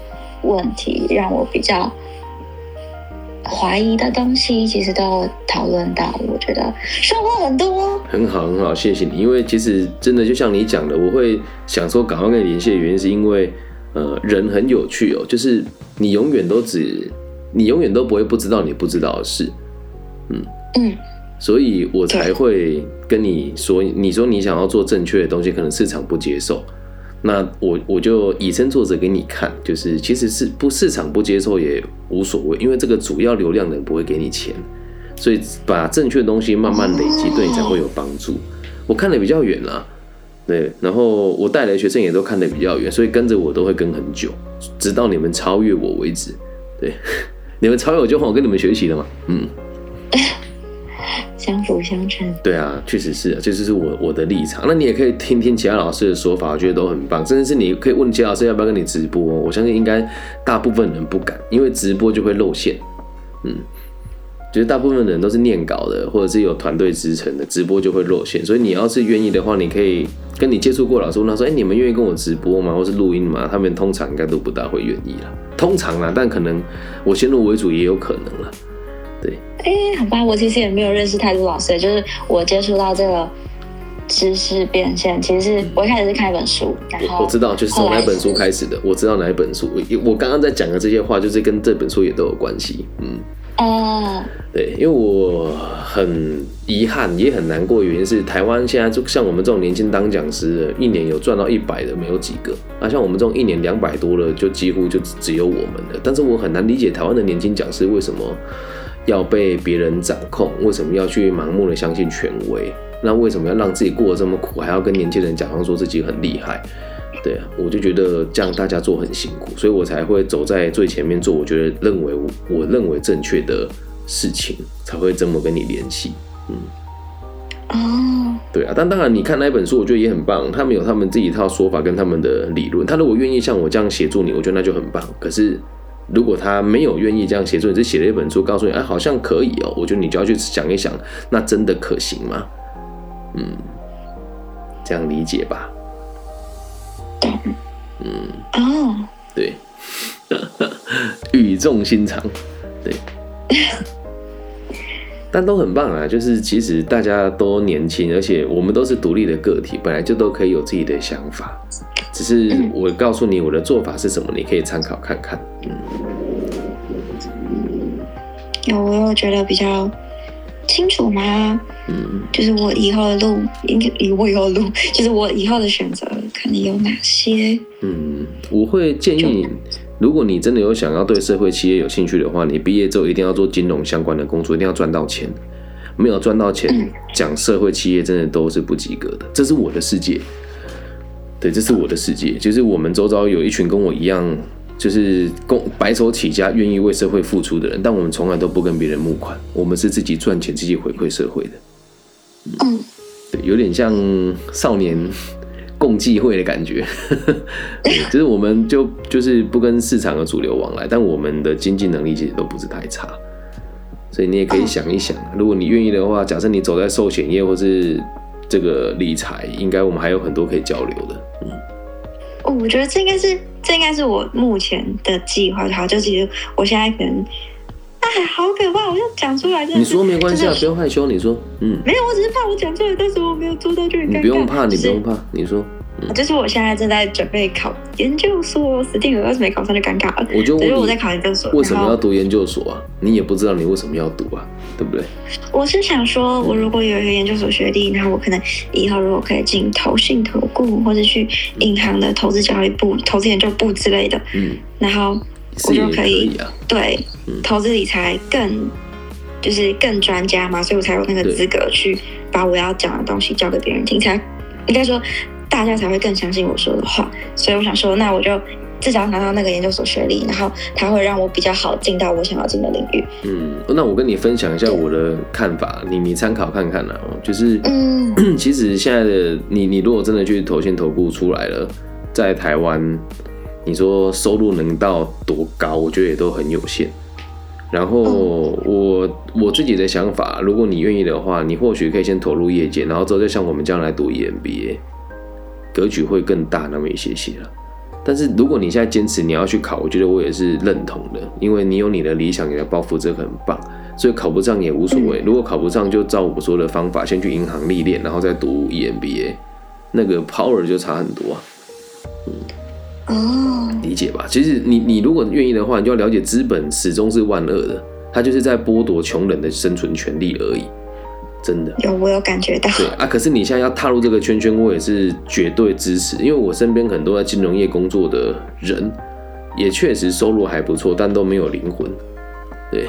问题，让我比较。怀疑的东西其实都讨论到，我觉得收获很多。很好，很好，谢谢你。因为其实真的就像你讲的，我会想说赶快跟你联系的原因，是因为呃，人很有趣哦，就是你永远都只，你永远都不会不知道你不知道的事，嗯嗯，所以我才会跟你说，你说你想要做正确的东西，可能市场不接受。那我我就以身作则给你看，就是其实是不市场不接受也无所谓，因为这个主要流量的人不会给你钱，所以把正确的东西慢慢累积，对你才会有帮助。我看的比较远啦，对，然后我带来的学生也都看的比较远，所以跟着我都会跟很久，直到你们超越我为止。对，[LAUGHS] 你们超越我就换我跟你们学习了嘛，嗯。[LAUGHS] 相辅相成，对啊，确实是，这就是我我的立场。那你也可以听听其他老师的说法，我觉得都很棒。甚至是你可以问其他老师要不要跟你直播，我相信应该大部分人不敢，因为直播就会露馅。嗯，就是大部分人都是念稿的，或者是有团队支撑的，直播就会露馅。所以你要是愿意的话，你可以跟你接触过老师问他说：“哎，你们愿意跟我直播吗？或是录音吗？”他们通常应该都不大会愿意了。通常啦，但可能我先入为主也有可能了。对，哎，好吧，我其实也没有认识太多老师，就是我接触到这个知识变现，其实是我一开始是看一本书，然后我知道就是从哪本书开始的，我知道哪一本书，我我刚刚在讲的这些话，就是跟这本书也都有关系，嗯，哦，对，因为我很遗憾，也很难过，原因是台湾现在就像我们这种年轻当讲师的，一年有赚到一百的没有几个，啊，像我们这种一年两百多了，就几乎就只有我们了，但是我很难理解台湾的年轻讲师为什么。要被别人掌控，为什么要去盲目的相信权威？那为什么要让自己过得这么苦，还要跟年轻人假装说自己很厉害？对啊，我就觉得这样大家做很辛苦，所以我才会走在最前面做。我觉得认为我认为正确的事情，才会这么跟你联系。嗯，哦，对啊，但当然你看那本书，我觉得也很棒。他们有他们自己一套说法跟他们的理论。他如果愿意像我这样协助你，我觉得那就很棒。可是。如果他没有愿意这样协助，你只写了一本书告诉你，哎，好像可以哦。我觉得你就要去想一想，那真的可行吗？嗯，这样理解吧。嗯，哦，对，[LAUGHS] 语重心长，对，但都很棒啊。就是其实大家都年轻，而且我们都是独立的个体，本来就都可以有自己的想法。只是我告诉你我的做法是什么，你可以参考看看。嗯，有我有觉得比较清楚吗？嗯，就是我以后的路，应该以我以后的路，[LAUGHS] 就是我以后的选择可能有哪些？嗯，我会建议你，如果你真的有想要对社会企业有兴趣的话，你毕业之后一定要做金融相关的工作，一定要赚到钱。没有赚到钱，讲社会企业真的都是不及格的。这是我的世界。对，这是我的世界，就是我们周遭有一群跟我一样，就是工白手起家、愿意为社会付出的人，但我们从来都不跟别人募款，我们是自己赚钱、自己回馈社会的。嗯，对，有点像少年共济会的感觉，[LAUGHS] 就是我们就就是不跟市场的主流往来，但我们的经济能力其实都不是太差，所以你也可以想一想，如果你愿意的话，假设你走在寿险业或是。这个理财应该我们还有很多可以交流的，嗯，我觉得这应该是这应该是我目前的计划，好，就其实我现在可能，哎，好可怕，我就讲出来，你说没关系啊，不用害羞，你说，嗯，没有，我只是怕我讲出来，但是我没有做到，就很尴尬，你不用怕，你不用怕，你说。就是我现在正在准备考研究所，死定了，要是没考上就尴尬了。我就问我在考研究所，为什么要读研究所啊？你也不知道你为什么要读啊，对不对？我是想说，我如果有一个研究所学历，然后我可能以后如果可以进投信投顾，或者去银行的投资交易部、投资研究部之类的，嗯，然后我就可以对投资理财更就是更专家嘛，所以我才有那个资格去把我要讲的东西教给别人听，才应该说。大家才会更相信我说的话，所以我想说，那我就至少拿到那个研究所学历，然后它会让我比较好进到我想要进的领域。嗯，那我跟你分享一下我的看法，你你参考看看啦。就是，嗯，其实现在的你，你如果真的去投先投顾出来了，在台湾，你说收入能到多高？我觉得也都很有限。然后我我自己的想法，如果你愿意的话，你或许可以先投入业界，然后之后再像我们这样来读 EMBA，格局会更大那么一些些了。但是如果你现在坚持你要去考，我觉得我也是认同的，因为你有你的理想，你的抱负，这个很棒。所以考不上也无所谓。如果考不上，就照我说的方法，先去银行历练，然后再读 EMBA，那个 power 就差很多啊。嗯。哦，理解吧？其实你你如果愿意的话，你就要了解资本始终是万恶的，它就是在剥夺穷人的生存权利而已，真的。有，我有感觉到。对啊，可是你现在要踏入这个圈圈，我也是绝对支持，因为我身边很多在金融业工作的人，也确实收入还不错，但都没有灵魂。对，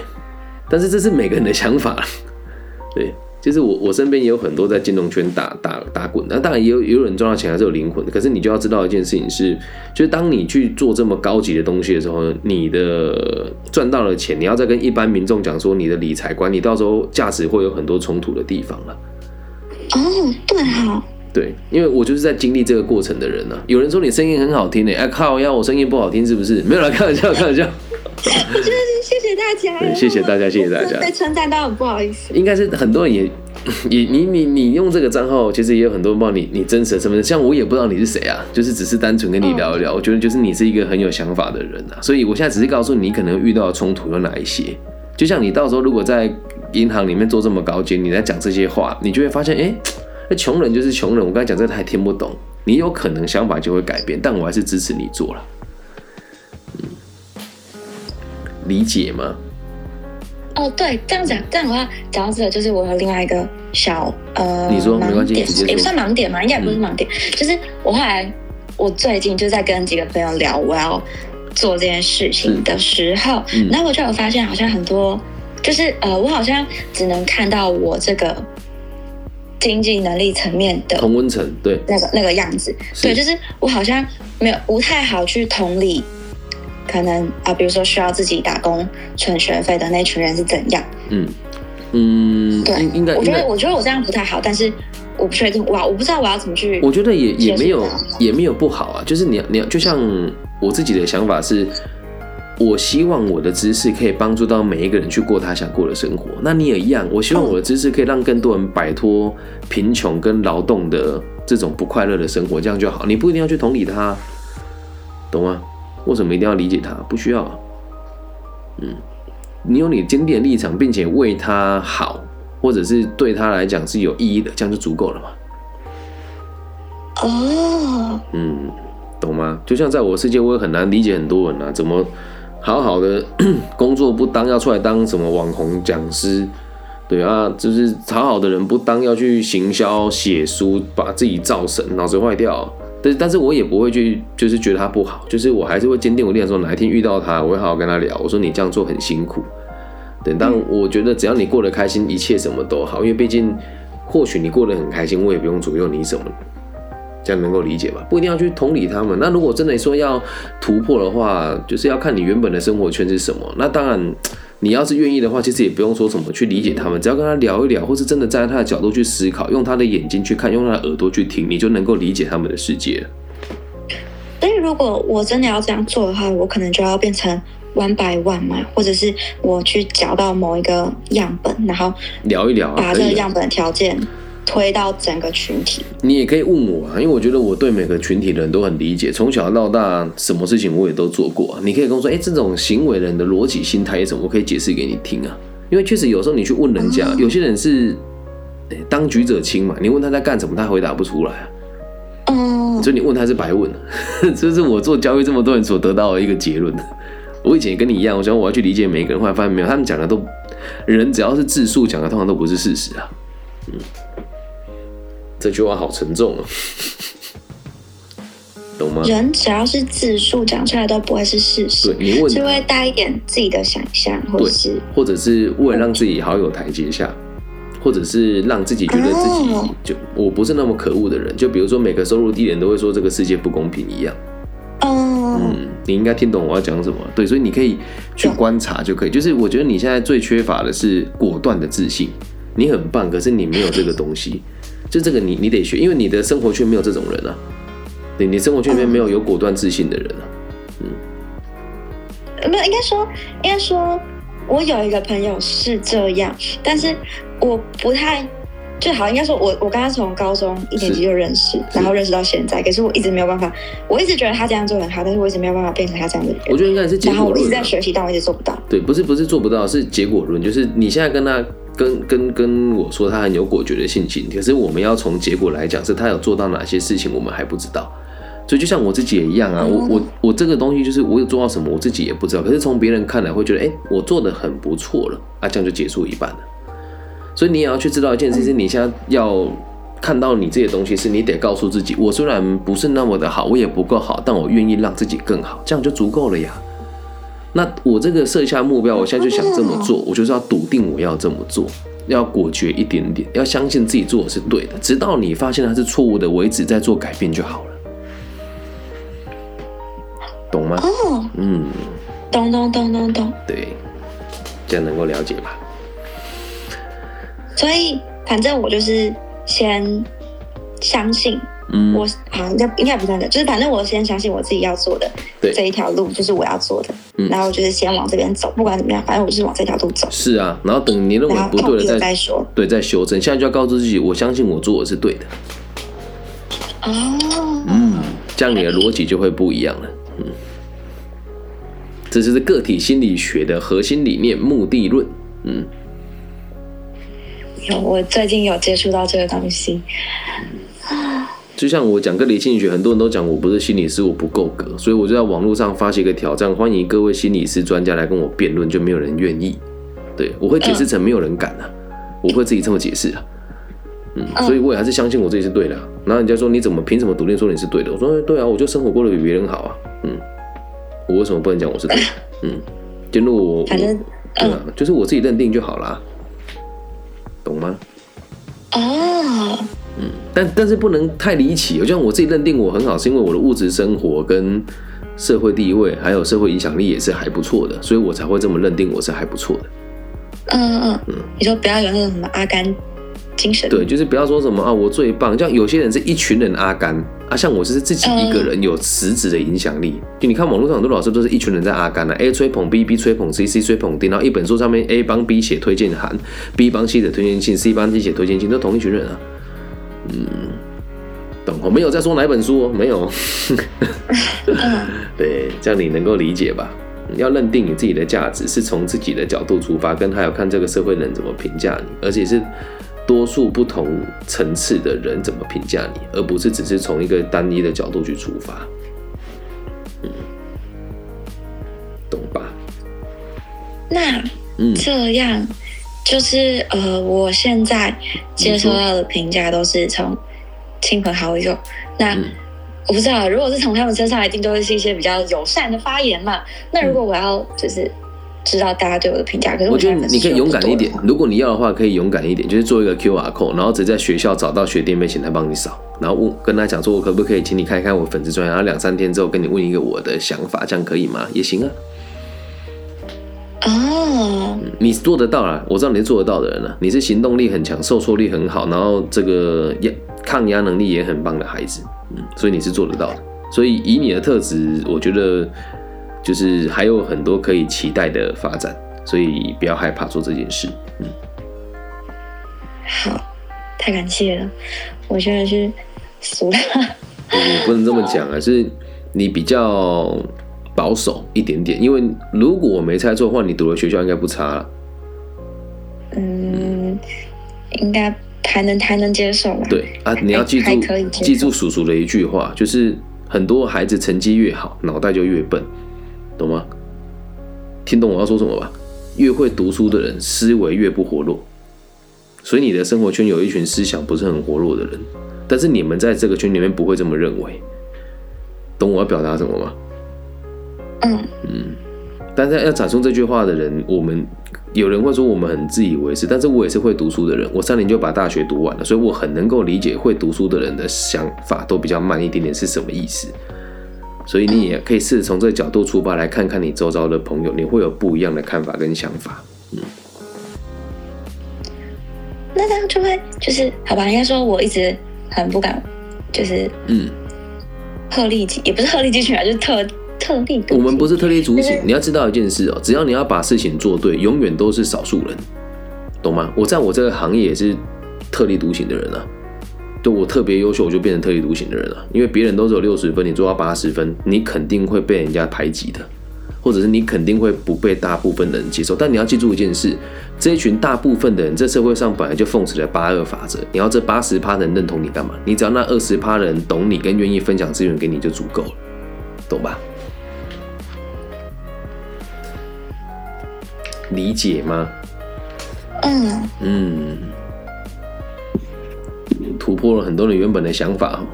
但是这是每个人的想法，对。就是我，我身边也有很多在金融圈打打打滚，那当然也有也有人赚到钱还是有灵魂的。可是你就要知道一件事情是，就是当你去做这么高级的东西的时候，你的赚到了钱，你要再跟一般民众讲说你的理财观，你到时候价值会有很多冲突的地方了。哦，对哈，对，因为我就是在经历这个过程的人呢。有人说你声音很好听呢，哎靠，要我声音不好听是不是？没有啦开玩笑，开玩笑。我觉得谢谢大家，谢谢大家，谢谢大家。被称赞到很不好意思。应该是很多人也 [LAUGHS] 也你你你用这个账号，其实也有很多人帮你你真实的身份。像我也不知道你是谁啊，就是只是单纯跟你聊一聊。我觉得就是你是一个很有想法的人啊，所以我现在只是告诉你，可能遇到的冲突有哪一些。就像你到时候如果在银行里面做这么高阶，你在讲这些话，你就会发现，哎，那穷人就是穷人。我刚才讲这个他还听不懂，你有可能想法就会改变。但我还是支持你做了。理解吗？哦，对，这样讲，这样的话讲到这个，就是我有另外一个小呃，你说盲点，也不算盲点嘛，应该不是盲点，就是我后来我最近就在跟几个朋友聊我要做这件事情的时候，然后我就有发现，好像很多就是呃，我好像只能看到我这个经济能力层面的同温层，对，那个那个样子，对，就是我好像没有不太好去同理。可能啊，比如说需要自己打工存学费的那群人是怎样？嗯嗯，对，应该我觉得我觉得我这样不太好，但是我不确定，哇，我不知道我要怎么去。我觉得也也没有也没有不好啊，就是你你要就像我自己的想法是，我希望我的知识可以帮助到每一个人去过他想过的生活。那你也一样，我希望我的知识可以让更多人摆脱贫穷跟劳动的这种不快乐的生活，这样就好。你不一定要去同理他，懂吗？为什么一定要理解他？不需要。嗯，你有你坚定的立场，并且为他好，或者是对他来讲是有意义的，这样就足够了嘛？哦。嗯，懂吗？就像在我世界，我也很难理解很多人啊，怎么好好的 [CLEARS THROAT] 工作不当，要出来当什么网红讲师？对啊，就是好好的人不当，要去行销、写书，把自己造神，脑子坏掉。但但是我也不会去，就是觉得他不好，就是我还是会坚定我立场，说哪一天遇到他，我会好好跟他聊。我说你这样做很辛苦，对，但我觉得只要你过得开心，一切什么都好。因为毕竟，或许你过得很开心，我也不用左右你什么，这样能够理解吧？不一定要去同理他们。那如果真的说要突破的话，就是要看你原本的生活圈是什么。那当然。你要是愿意的话，其实也不用说什么去理解他们，只要跟他聊一聊，或是真的站在他的角度去思考，用他的眼睛去看，用他的耳朵去听，你就能够理解他们的世界。所以，如果我真的要这样做的话，我可能就要变成 one by one 嘛，或者是我去找到某一个样本，然后聊一聊，把这个样本条件。推到整个群体，你也可以问我啊，因为我觉得我对每个群体的人都很理解，从小到大什么事情我也都做过。啊你可以跟我说，哎，这种行为人的逻辑心态是什么？我可以解释给你听啊。因为确实有时候你去问人家，有些人是当局者清嘛，你问他在干什么，他回答不出来啊。哦，所以你问他是白问，[LAUGHS] 这是我做交易这么多人所得到的一个结论。我以前也跟你一样，我想我要去理解每一个人，后来发现没有，他们讲的都人只要是自述讲的，通常都不是事实啊。嗯。这句话好沉重啊，[LAUGHS] 懂吗？人只要是自述讲出来都不会是事实，对，你问就会带一点自己的想象，或是或者是为了让自己好有台阶下，或者是让自己觉得自己就我不是那么可恶的人，就比如说每个收入低点都会说这个世界不公平一样，嗯。你应该听懂我要讲什么。对，所以你可以去观察就可以。就是我觉得你现在最缺乏的是果断的自信。你很棒，可是你没有这个东西。就这个，你你得学，因为你的生活圈没有这种人啊。你，你生活圈里面没有有果断自信的人啊。嗯，没有，应该说，应该说，我有一个朋友是这样，但是我不太。最好应该说，我我跟他从高中一年级就认识，然后认识到现在。可是我一直没有办法，我一直觉得他这样做很好，但是我一直没有办法变成他这样的人。我觉得应该是结果论。然后我一直在学习，但我一直做不到。对，不是不是做不到，是结果论。就是你现在跟他跟跟跟我说他很有果决的信心，可是我们要从结果来讲，是他有做到哪些事情，我们还不知道。所以就像我自己也一样啊，我我我这个东西就是我有做到什么，我自己也不知道。可是从别人看来会觉得，哎，我做的很不错了啊，这样就结束一半了。所以你也要去知道一件事，是你现在要看到你这些东西，是你得告诉自己，我虽然不是那么的好，我也不够好，但我愿意让自己更好，这样就足够了呀。那我这个设下目标，我现在就想这么做，我就是要笃定我要这么做，要果决一点点，要相信自己做的是对的，直到你发现它是错误的为止，再做改变就好了。懂吗？哦，嗯，懂懂懂懂懂。对，这样能够了解吧？所以，反正我就是先相信，嗯，我好应该应该不算的，就是反正我先相信我自己要做的这一条路就是我要做的，嗯然后就是先往这边走，不管怎么样，反正我就是往这条路走。是啊，然后等你认为不对了再说，对，再修正。现在就要告诉自己，我相信我做的是对的。哦，嗯，这样你的逻辑就会不一样了。嗯，这就是个体心理学的核心理念——目的论。嗯。有，我最近有接触到这个东西。[LAUGHS] 就像我讲个理心理学，很多人都讲我不是心理师，我不够格，所以我就在网络上发起一个挑战，欢迎各位心理师专家来跟我辩论，就没有人愿意。对我会解释成没有人敢啊，我会自己这么解释啊。嗯，所以我也还是相信我自己是对的。然后人家说你怎么凭什么笃定说你是对的？我说对啊，我就生活过得比别人好啊。嗯，我为什么不能讲我是对的？[LAUGHS] 嗯，就如我反正对啊，就是我自己认定就好啦。懂吗？哦，嗯，但但是不能太离奇。就像我自己认定我很好，是因为我的物质生活跟社会地位还有社会影响力也是还不错的，所以我才会这么认定我是还不错的。嗯嗯嗯，你说不要有那种什么阿甘。精神对，就是不要说什么啊，我最棒。像有些人是一群人阿甘啊，像我是自己一个人有实质的影响力。就你看网络上很多老师都是一群人在阿甘啊 a 吹捧 B，B 吹捧 C，C 吹捧 D，然后一本书上面 A 帮 B 写推荐函，B 帮 C 写推荐信，C 帮 D 写推荐信，都同一群人啊。嗯，懂？我没有在说哪本书，没有。[LAUGHS] 对，这样你能够理解吧？要认定你自己的价值，是从自己的角度出发，跟还有看这个社会人怎么评价你，而且是。多数不同层次的人怎么评价你，而不是只是从一个单一的角度去出发，嗯，懂吧？那这样就是呃，我现在接收到的评价都是从亲朋好友。那我不知道，如果是从他们身上，一定都会是一些比较友善的发言嘛？那如果我要就是。知道大家对我的评价，可是我觉得你可以勇敢一点。如果你要的话，可以勇敢一点，就是做一个 Q R code，然后直接在学校找到学弟妹，请他帮你扫，然后问跟他讲说，我可不可以请你看一看我粉丝专业，然后两三天之后跟你问一个我的想法，这样可以吗？也行啊。哦，你做得到啊，我知道你是做得到的人了。你是行动力很强，受挫力很好，然后这个压抗压能力也很棒的孩子，嗯，所以你是做得到的。所以以你的特质，我觉得。就是还有很多可以期待的发展，所以不要害怕做这件事。嗯，好，太感谢了，我现在是俗了。不能这么讲啊，是你比较保守一点点，因为如果我没猜错的话，你读的学校应该不差。嗯，应该还能还能接受吧？对啊，你要记住记住叔叔的一句话，就是很多孩子成绩越好，脑袋就越笨。懂吗？听懂我要说什么吧？越会读书的人，思维越不活络。所以你的生活圈有一群思想不是很活络的人，但是你们在这个圈里面不会这么认为。懂我要表达什么吗？嗯嗯。但是要产出这句话的人，我们有人会说我们很自以为是，但是我也是会读书的人。我三年就把大学读完了，所以我很能够理解会读书的人的想法都比较慢一点点是什么意思。所以你也可以试着从这个角度出发，来看看你周遭的朋友，你会有不一样的看法跟想法。嗯，那这样就会就是好吧？应该说我一直很不敢，就是嗯，鹤立鸡也不是鹤立鸡群啊，就是特特立。我们不是特立独行，你要知道一件事哦，只要你要把事情做对，永远都是少数人，懂吗？我在我这个行业也是特立独行的人啊。对我特别优秀，我就变成特立独行的人了。因为别人都只有六十分，你做到八十分，你肯定会被人家排挤的，或者是你肯定会不被大部分的人接受。但你要记住一件事：这一群大部分的人，在社会上本来就奉持了八二法则。你要这八十趴人认同你干嘛？你只要那二十趴人懂你，跟愿意分享资源给你就足够了，懂吧？理解吗？嗯嗯。突破了很多人原本的想法哈。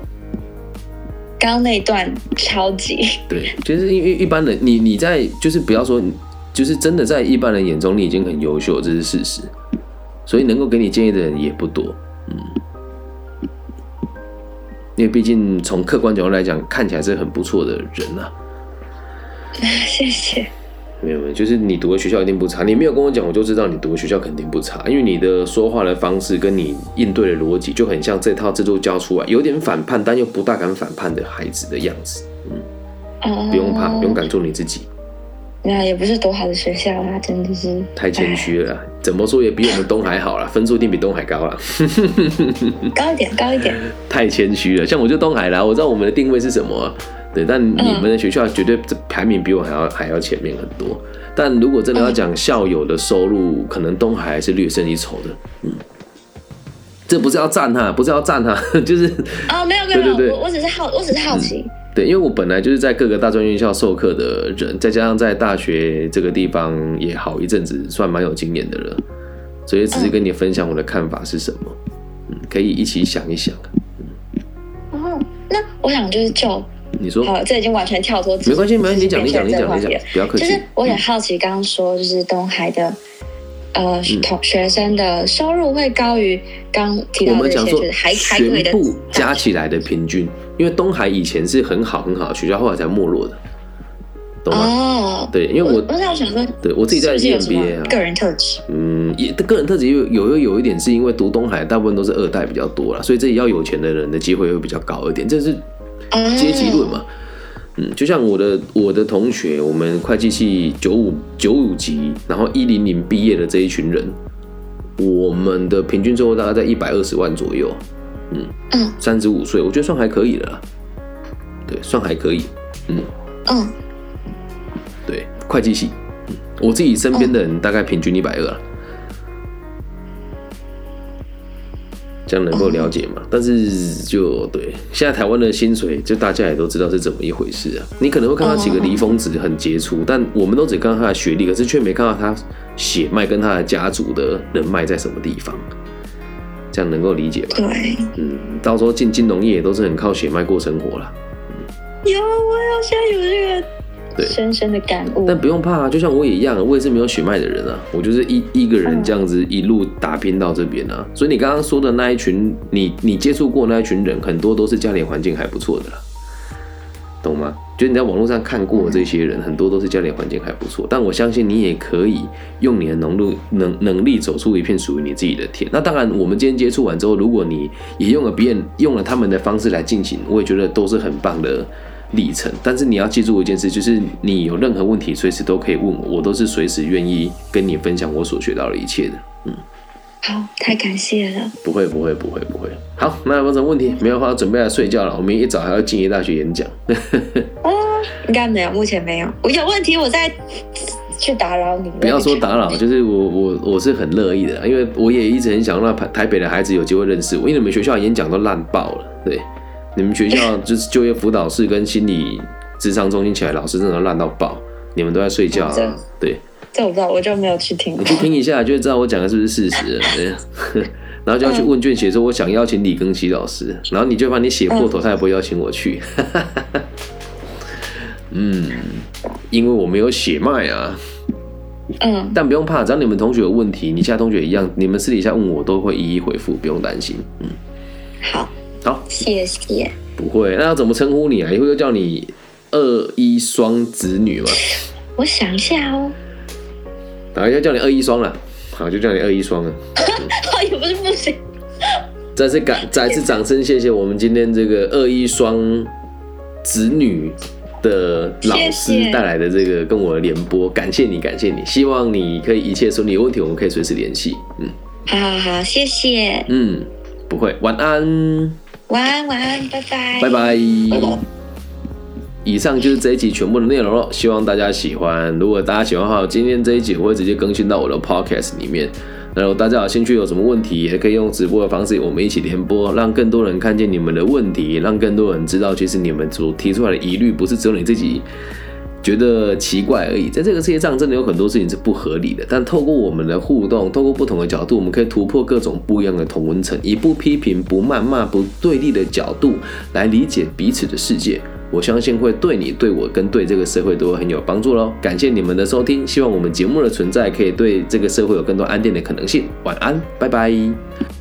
刚刚那段超级对，就是因为一般人，你你在就是不要说，就是真的在一般人眼中你已经很优秀，这是事实。所以能够给你建议的人也不多，嗯。因为毕竟从客观角度来讲，看起来是很不错的人呐。[LAUGHS] 谢谢。没有没有，就是你读的学校一定不差。你没有跟我讲，我就知道你读的学校肯定不差，因为你的说话的方式跟你应对的逻辑就很像这套制度教出来，有点反叛但又不大敢反叛的孩子的样子。嗯，不用怕，勇敢做你自己。那也不是多好的学校啊，真的是太谦虚了。怎么说也比我们东海好了，分数一定比东海高了。[LAUGHS] 高一点，高一点。太谦虚了，像我就东海啦，我知道我们的定位是什么。对，但你们的学校绝对这排名比我还要还要前面很多。但如果真的要讲校友的收入，可能东海还是略胜一筹的。嗯，这不是要赞他，不是要赞他，[LAUGHS] 就是哦，没有没有，对对对，我我只是好，我只是好奇。对，因为我本来就是在各个大专院校授课的人，再加上在大学这个地方也好一阵子，算蛮有经验的了，所以只是跟你分享我的看法是什么。嗯，可以一起想一想。嗯，哦，那我想就是就。你说好，这已经完全跳脱。没关系，没关系，你讲，你讲，你讲，你讲，不要客气。就是我很好奇，刚刚说就是东海的呃同学生的收入会高于刚提到这些，就是还还可以的，全部加起来的平均。因为东海以前是很好很好的学校，后来才没落的，懂吗？哦，对，因为我我想说，对我自己在 EMBA 啊，个人特质，嗯，也个人特质有有有一点是因为读东海大部分都是二代比较多了，所以这里要有钱的人的机会会比较高一点，这是。阶级论嘛，嗯，就像我的我的同学，我们会计系九五九五级，然后一零零毕业的这一群人，我们的平均收入大概在一百二十万左右，嗯嗯，三十五岁，我觉得算还可以了，对，算还可以，嗯。嗯，对，会计系，我自己身边的人大概平均一百二。这样能够了解吗？但是就对，现在台湾的薪水，就大家也都知道是怎么一回事啊。你可能会看到几个离峰子很杰出，但我们都只看到他的学历，可是却没看到他血脉跟他的家族的人脉在什么地方。这样能够理解吧？对，嗯，到时候进金融业都是很靠血脉过生活了。有，我要现在有这个。深深的感悟，但不用怕啊，就像我也一样，我也是没有血脉的人啊，我就是一一个人这样子一路打拼到这边啊。所以你刚刚说的那一群，你你接触过那一群人，很多都是家里环境还不错的啦，懂吗？就你在网络上看过这些人，很多都是家里环境还不错。但我相信你也可以用你的能力能能力走出一片属于你自己的天。那当然，我们今天接触完之后，如果你也用了别人用了他们的方式来进行，我也觉得都是很棒的。历程，但是你要记住一件事，就是你有任何问题，随时都可以问我，我都是随时愿意跟你分享我所学到的一切的。嗯，好，太感谢了。不会，不会，不会，不会。好，那有没有什么问题？没有的话，准备来睡觉了。我明天一早还要进业大学演讲。哦，[LAUGHS] 应该没有，目前没有。我有问题，我再去打扰你。不要说打扰，就是我我我是很乐意的，因为我也一直很想让台台北的孩子有机会认识我，因为你们学校演讲都烂爆了，对。你们学校就是就业辅导室跟心理智商中心起来，老师真的烂到爆，你们都在睡觉。对，这我不知道，我就没有去听。你去听一下，就知道我讲的是不是事实。[LAUGHS] [LAUGHS] 然后就要去问卷写说，我想邀请李庚希老师，然后你就把你写破头，他也不会邀请我去。[LAUGHS] 嗯，因为我没有血脉啊。嗯，但不用怕，只要你们同学有问题，你其他同学一样，你们私底下问我都会一一回复，不用担心。嗯，好。好，谢谢。不会，那要怎么称呼你啊？以后就叫你二一双子女吗？我想一下哦。打一下叫你二一双了，好，就叫你二一双了。[LAUGHS] 也不是不行。再次感，再次掌声，谢谢我们今天这个二一双子女的老师带来的这个跟我的联播，感谢你，感谢你，希望你可以一切顺利，有问题我们可以随时联系。嗯，好好好，谢谢。嗯，不会，晚安。晚安，晚安，拜拜，拜拜，以上就是这一集全部的内容了，希望大家喜欢。如果大家喜欢的话，今天这一集我会直接更新到我的 podcast 里面。然后大家有兴趣有什么问题，也可以用直播的方式，我们一起联播，让更多人看见你们的问题，让更多人知道，其实你们所提出来的疑虑不是只有你自己觉得奇怪而已。在这个世界上，真的有很多事情是不合理的。但透过我们的互动，透过不同的角度，我们可以突破各种不一样的同温层，以不批评、不谩骂、不对立的角度来理解彼此的世界。我相信会对你、对我跟对这个社会都很有帮助喽！感谢你们的收听，希望我们节目的存在可以对这个社会有更多安定的可能性。晚安，拜拜。